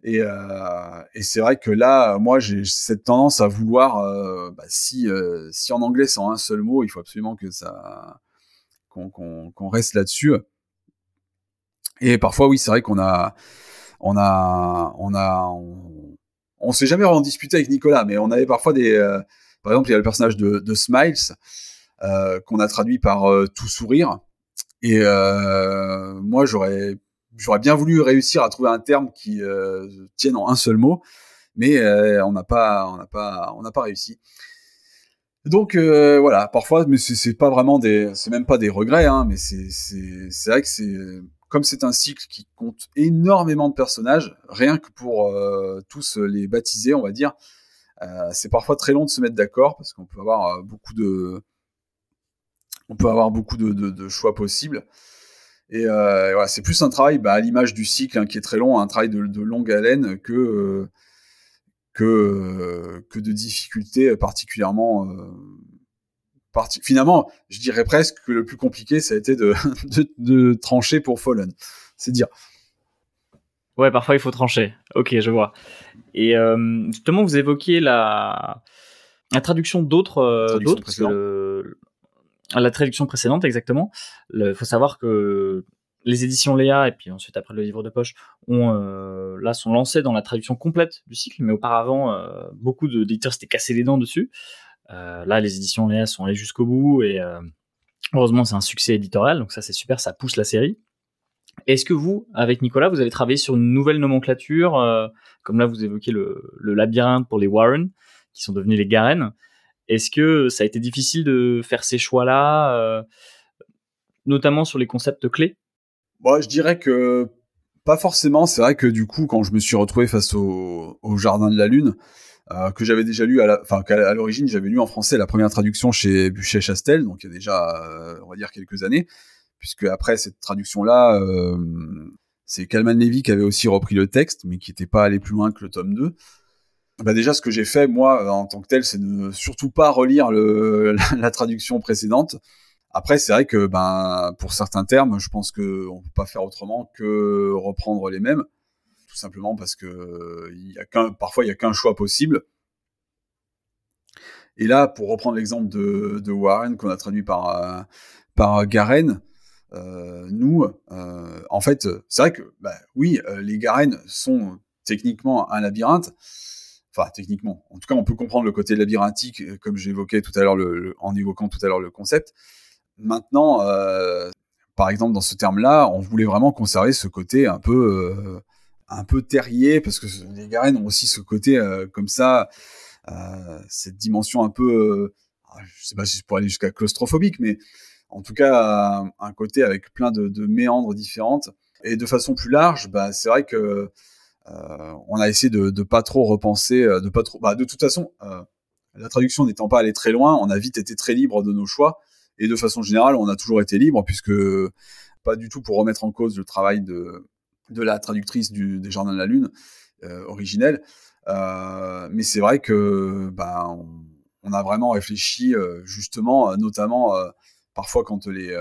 Et, euh, et c'est vrai que là, moi, j'ai cette tendance à vouloir, euh, bah, si euh, si en anglais c'est un seul mot, il faut absolument que ça qu'on qu'on reste là-dessus. Et parfois, oui, c'est vrai qu'on a on a on a on, on s'est jamais vraiment disputé avec Nicolas, mais on avait parfois des par exemple, il y a le personnage de, Smiles qu'on a traduit par euh, tout sourire. Et euh, moi, j'aurais j'aurais bien voulu réussir à trouver un terme qui tienne en un seul mot, mais on n'a pas on n'a pas on n'a pas réussi. Donc voilà, parfois, mais c'est pas vraiment des, c'est même pas des regrets, hein, mais c'est c'est vrai que c'est comme c'est un cycle qui compte énormément de personnages, rien que pour tous les baptiser, on va dire, c'est parfois très long de se mettre d'accord parce qu'on peut avoir beaucoup de on peut avoir beaucoup de, choix possibles. Et voilà, c'est plus un travail bah, à l'image du cycle hein, qui est très long, un travail de, longue haleine que que que de difficultés particulièrement finalement, je dirais presque que le plus compliqué, ça a été de, de, trancher pour Fallen. C'est dire. Ouais, parfois il faut trancher. Ok, je vois. Et euh, justement, vous évoquiez la, la traduction d'autres, euh, la traduction précédente, exactement. Il faut savoir que les éditions Léa et puis ensuite après le livre de poche euh, là sont lancés dans la traduction complète du cycle, mais auparavant beaucoup d'éditeurs s'étaient cassés les dents dessus. Euh, là, les éditions Léa sont allées jusqu'au bout et euh, heureusement, c'est un succès éditorial, donc ça c'est super, ça pousse la série. Est-ce que vous, avec Nicolas, vous avez travaillé sur une nouvelle nomenclature, euh, comme là vous évoquez le, labyrinthe pour les Warren, qui sont devenus les Garen. Est-ce que ça a été difficile de faire ces choix-là, notamment sur les concepts clés? Moi, je dirais que pas forcément. C'est vrai que du coup, quand je me suis retrouvé face au Jardin de la Lune, euh, que j'avais déjà lu, à enfin qu'à l'origine j'avais lu en français la première traduction chez Buchet-Chastel, donc il y a déjà, euh, on va dire quelques années, puisque après cette traduction-là, euh, c'est Kalman Levy qui avait aussi repris le texte, mais qui n'était pas allé plus loin que le tome 2. Bah déjà, ce que j'ai fait, moi, en tant que tel, c'est ne surtout pas relire la, traduction précédente. Après, c'est vrai que ben, pour certains termes, je pense qu'on ne peut pas faire autrement que reprendre les mêmes tout simplement parce que parfois il y a qu'un choix possible. Et là, pour reprendre l'exemple de, Warren qu'on a traduit par euh, par Garen, euh, nous, euh, en fait, c'est vrai que bah, oui, les Garen sont techniquement un labyrinthe. Enfin, techniquement. En tout cas, on peut comprendre le côté labyrinthique, comme j'évoquais tout à l'heure, en évoquant tout à l'heure le concept. Maintenant, par exemple, dans ce terme-là, on voulait vraiment conserver ce côté un peu un peu terrier parce que les Garen ont aussi ce côté euh, comme ça, euh, cette dimension un peu, euh, ah, je sais pas si je pourrais aller jusqu'à claustrophobique, mais en tout cas un côté avec plein de, méandres différentes. Et de façon plus large, bah, c'est vrai que on a essayé de, de pas trop repenser, de pas trop. Bah, de toute façon, la traduction n'étant pas allée très loin, on a vite été très libre de nos choix. Et de façon générale, on a toujours été libre puisque pas du tout pour remettre en cause le travail de, de la traductrice du, des Jardins de la Lune euh, originelle. Euh, mais c'est vrai que ben, on, a vraiment réfléchi euh, justement, notamment parfois quand les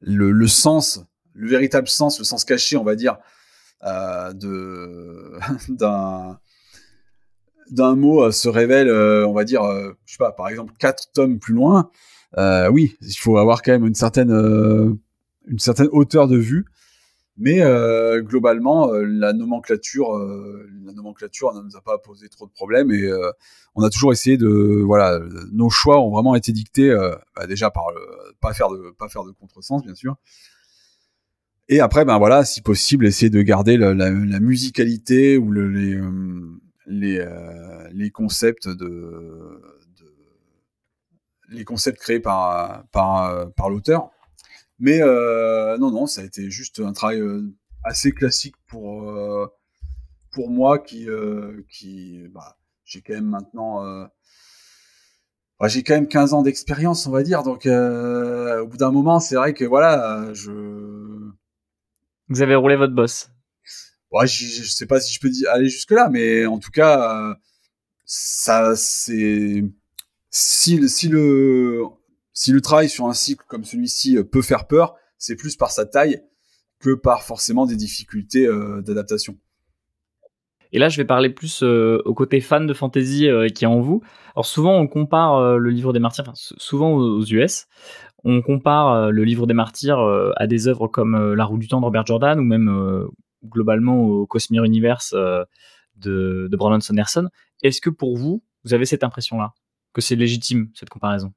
le, le, sens, le véritable sens, le sens caché, on va dire, de d'un d'un mot se révèle, on va dire, je sais pas, par exemple quatre tomes plus loin. oui, il faut avoir quand même une certaine une certaine hauteur de vue mais euh, globalement, euh, la nomenclature, euh, la nomenclature ne nous a pas posé trop de problèmes et on a toujours essayé de, voilà, nos choix ont vraiment été dictés bah, déjà par le, pas faire de, pas faire de contresens bien sûr. Et après, ben voilà, si possible, essayer de garder la, musicalité ou le, les, les, les concepts de, les concepts créés par par l'auteur mais euh, non, non, ça a été juste un travail euh, assez classique pour, euh, pour moi qui, qui bah, j'ai quand même maintenant bah, j'ai quand même 15 ans d'expérience, on va dire. Donc, au bout d'un moment, c'est vrai que voilà, je. Vous avez roulé votre boss. Ouais, je, je sais pas si je peux dire, aller jusque là, mais en tout cas, ça, c'est si, si le si le travail sur un cycle comme celui-ci euh, peut faire peur, c'est plus par sa taille que par forcément des difficultés euh, d'adaptation. Et là, je vais parler plus euh, au côté fan de fantasy qui est en vous. Alors souvent, on compare le livre des martyrs, souvent aux, US, on compare le livre des martyrs à des œuvres comme La roue du temps de Robert Jordan ou même globalement au Cosmere Universe de, de Brandon Sanderson. Est-ce que pour vous, vous avez cette impression-là? Que c'est légitime cette comparaison?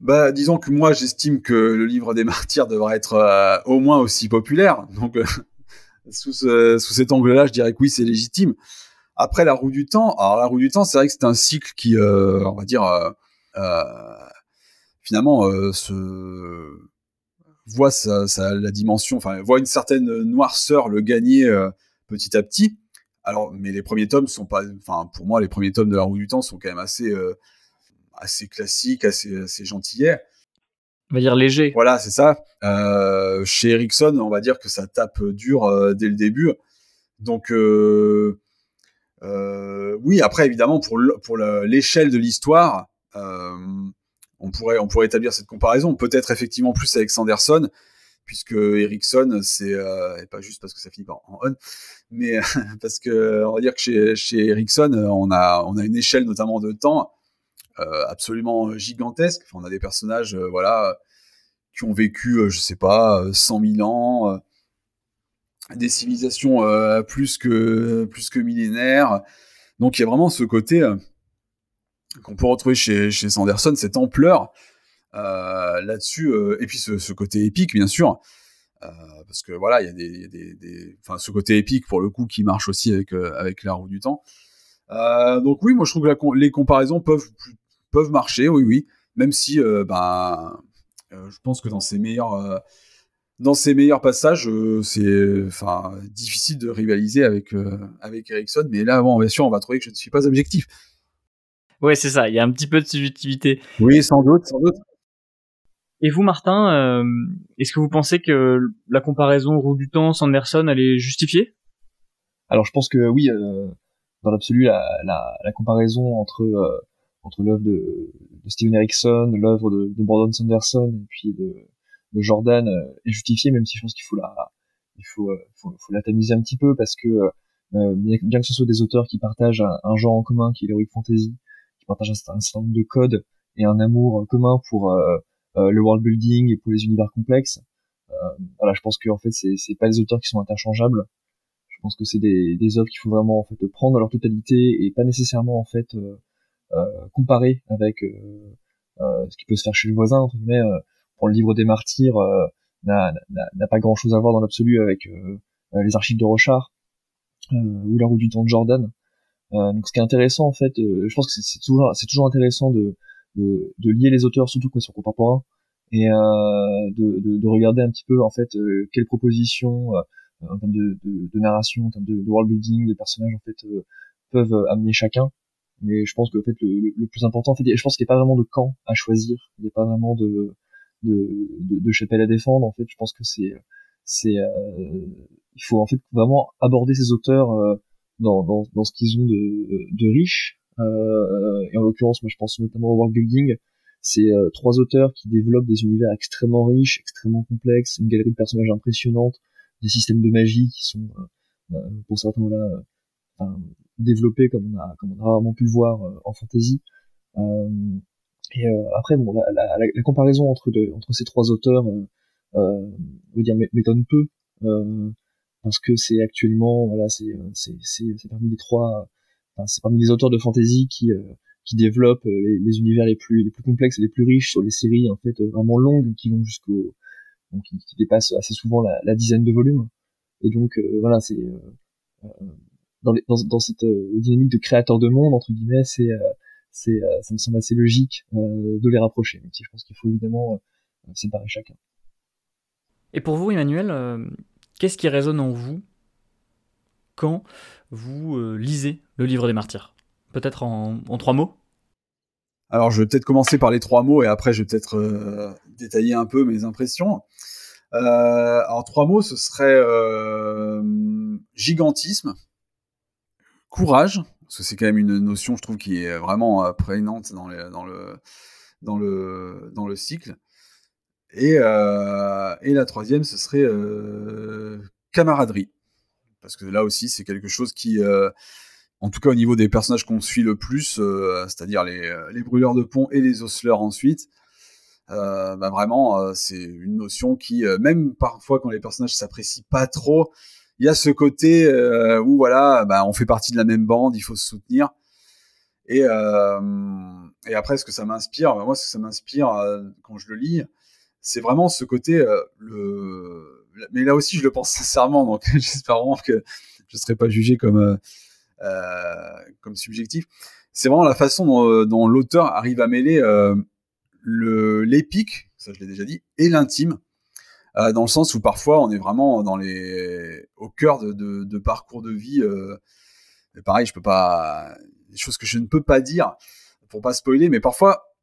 Bah, disons que moi, j'estime que le livre des martyrs devrait être euh, au moins aussi populaire. Donc, euh, sous, sous cet angle-là, je dirais que oui, c'est légitime. Après, la roue du temps. Alors, la roue du temps, c'est vrai que c'est un cycle qui, euh, on va dire, finalement, se voit sa, la dimension, enfin, voit une certaine noirceur le gagner petit à petit. Alors, mais les premiers tomes sont pas, enfin, pour moi, les premiers tomes de la roue du temps sont quand même assez assez classique, assez, assez On va dire léger. Voilà, c'est ça. chez Ericsson, on va dire que ça tape dur dès le début. Donc oui, après évidemment pour pour l'échelle de l'histoire, on pourrait on pourrait établir cette comparaison. Peut-être effectivement plus avec Sanderson, puisque Ericsson, c'est euh, pas juste parce que ça finit par en on, mais parce que on va dire que chez, chez Ericsson, on a on a une échelle notamment de temps euh, absolument gigantesque. On a des personnages, euh, voilà, qui ont vécu, euh, je sais pas, 100 000 ans, des civilisations plus que plus que millénaires. Donc il y a vraiment ce côté qu'on peut retrouver chez, Sanderson, cette ampleur euh, là-dessus, euh, et puis ce, côté épique, bien sûr, euh, parce que voilà, il y a des, ce côté épique pour le coup qui marche aussi avec avec la roue du temps. donc oui, moi je trouve que les comparaisons peuvent peuvent marcher, oui, oui, même si, ben, je pense que dans ses meilleurs dans ses meilleurs passages, c'est difficile de rivaliser avec avec Ericsson, mais là, bon, bien sûr, on va trouver que je ne suis pas objectif. Ouais, c'est ça. Il y a un petit peu de subjectivité. Oui, sans doute, sans doute. Et vous, Martin, euh, est-ce que vous pensez que la comparaison roue du temps Sanderson elle est justifiée? Alors, je pense que oui, euh, dans l'absolu, la, la, la, comparaison entre euh, entre l'œuvre de, de, Steven Erickson, l'œuvre de, de, Brandon Sanderson et puis de, de Jordan est justifiée, même si je pense qu'il faut la il faut, faut, faut la tamiser un petit peu parce que bien, que ce soit des auteurs qui partagent un, genre en commun qui est l'heroic fantasy, qui partagent un, certain nombre de codes et un amour commun pour euh, le world building et pour les univers complexes. Euh, voilà, je pense que en fait c'est pas des auteurs qui sont interchangeables. Je pense que c'est des œuvres qu'il faut vraiment en fait prendre dans leur totalité et pas nécessairement en fait euh, comparer avec ce qui peut se faire chez le voisin entre guillemets. pour le livre des martyrs n'a n'a pas grand chose à voir dans l'absolu avec les archives de Rochard ou la roue du temps de Jordan. Donc ce qui est intéressant en fait, je pense que c'est toujours c'est toujours intéressant de de, de lier les auteurs, surtout quand ils sont contemporains, et euh, de, de, de, regarder un petit peu en fait euh, quelles propositions euh, en termes de, de, de, narration, en termes de, world building, de personnages en fait peuvent amener chacun. Mais je pense que en fait le, le, plus important, en fait, je pense qu'il n'y a pas vraiment de camp à choisir, il n'y a pas vraiment de, de, de, chapelle à défendre. En fait, je pense que c'est c'est il faut en fait vraiment aborder ces auteurs dans, dans, dans ce qu'ils ont de, de riche euh, et en l'occurrence, moi je pense notamment au world building. C'est euh, trois auteurs qui développent des univers extrêmement riches, extrêmement complexes, une galerie de personnages impressionnante, des systèmes de magie qui sont euh, pour certains voilà enfin, développés comme on a comme on a rarement pu le voir en fantasy. et après bon la, la, la, comparaison entre de, entre ces trois auteurs euh, veut dire m'étonne peu parce que c'est actuellement voilà c'est c'est c'est parmi les trois c'est parmi les auteurs de fantasy qui euh, qui développent euh, les, univers les plus les plus complexes et les plus riches sur les séries en fait vraiment longues qui vont jusqu'au donc qui, dépassent assez souvent la, dizaine de volumes. Et donc euh, voilà c'est dans, les, dans, dans, cette dynamique de créateur de monde entre guillemets c'est c'est ça me semble assez logique de les rapprocher même si je pense qu'il faut évidemment séparer chacun. Et pour vous Emmanuel qu'est-ce qui résonne en vous quand vous euh, lisez le livre des martyrs? Peut-être en, trois mots? Alors, je vais peut-être commencer par les trois mots et après, je vais peut-être euh, détailler un peu mes impressions. Euh, en trois mots, ce serait gigantisme, courage, parce que c'est quand même une notion, je trouve, qui est vraiment prégnante dans le cycle. Et, et la troisième, ce serait camaraderie parce que là aussi c'est quelque chose qui euh, en tout cas au niveau des personnages qu'on suit le plus, euh, c'est-à-dire les, euh, brûleurs de pont et les osseleurs ensuite, bah vraiment c'est une notion qui, même parfois quand les personnages s'apprécient pas trop, il y a ce côté où voilà, bah, on fait partie de la même bande, il faut se soutenir. Et, après, ce que ça m'inspire, moi, ce que ça m'inspire quand je le lis, c'est vraiment ce côté, le, mais là aussi, je le pense sincèrement, donc j'espère vraiment que je serai pas jugé comme, euh, euh, comme subjectif. C'est vraiment la façon dont, euh, l'auteur arrive à mêler le l'épique, ça je l'ai déjà dit, et l'intime, dans le sens où parfois on est vraiment dans les au cœur de, de, parcours de vie. pareil, je peux pas des choses que je ne peux pas dire pour pas spoiler, mais parfois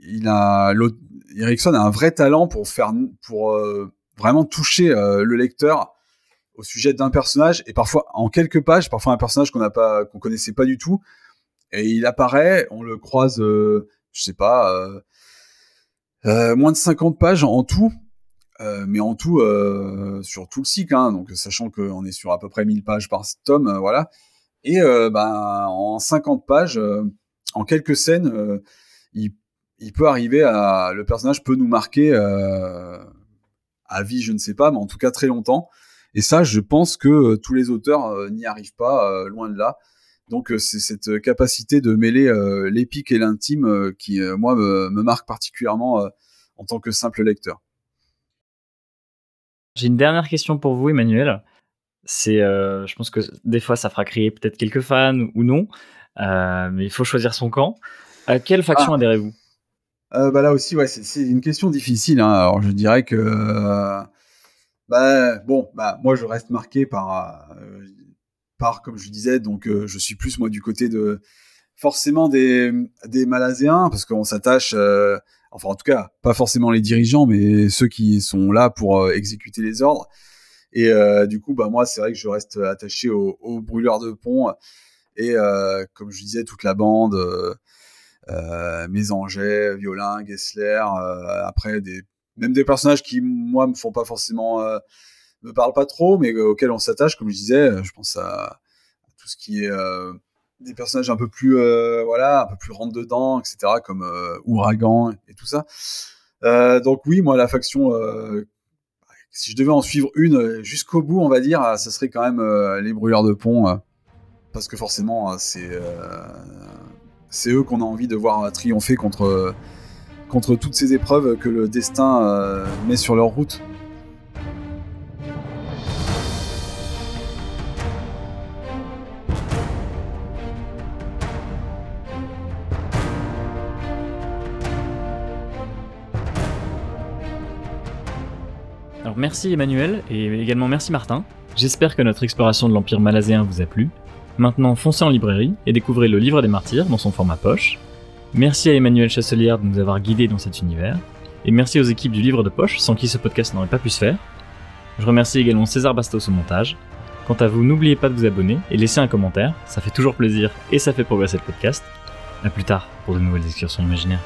il a Ericsson a un vrai talent pour faire pour euh, vraiment toucher euh, le lecteur au sujet d'un personnage et parfois en quelques pages, parfois un personnage qu'on n'a pas qu'on connaissait pas du tout. Et il apparaît, on le croise je sais pas moins de 50 pages en tout mais en tout sur tout le cycle hein, donc sachant qu'on est sur à peu près 1000 pages par tome voilà. Et ben en 50 pages en quelques scènes il il peut arriver à le personnage peut nous marquer euh, à vie, je ne sais pas, mais en tout cas très longtemps. Et ça, je pense que euh, tous les auteurs euh, n'y arrivent pas, loin de là. Donc c'est cette capacité de mêler l'épique et l'intime qui, moi, me, marque particulièrement en tant que simple lecteur. J'ai une dernière question pour vous, Emmanuel. C'est, je pense que des fois, ça fera crier peut-être quelques fans ou non, mais il faut choisir son camp. À quelle faction ah. adhérez-vous? Euh, bah là aussi, ouais, c'est une question difficile. Hein. Alors je dirais que, euh, bah bon, bah moi je reste marqué par, euh, par comme je disais, donc je suis plus moi du côté de forcément des des Malaséens parce qu'on s'attache, enfin en tout cas pas forcément les dirigeants, mais ceux qui sont là pour exécuter les ordres. Et du coup, bah moi c'est vrai que je reste attaché aux au brûleurs de pont et comme je disais toute la bande. Euh, Mésanger, Violin, Gessler, euh, après des même des personnages qui moi me font pas forcément euh, me parlent pas trop, mais auxquels on s'attache, comme je disais, je pense à, tout ce qui est des personnages un peu plus voilà un peu plus rentre dedans etc comme ouragan et tout ça. Donc oui moi la faction si je devais en suivre une jusqu'au bout on va dire ça serait quand même les brûleurs de pont parce que forcément c'est c'est eux qu'on a envie de voir triompher contre, contre toutes ces épreuves que le destin euh, met sur leur route. Alors merci Emmanuel et également merci Martin. J'espère que notre exploration de l'Empire malazéen vous a plu. Maintenant, foncez en librairie et découvrez le livre des martyrs dans son format poche. Merci à Emmanuel Chasselière de nous avoir guidés dans cet univers. Et merci aux équipes du livre de poche, sans qui ce podcast n'aurait pas pu se faire. Je remercie également César Bastos au montage. Quant à vous, n'oubliez pas de vous abonner et laisser un commentaire, ça fait toujours plaisir et ça fait progresser le podcast. A plus tard pour de nouvelles excursions imaginaires.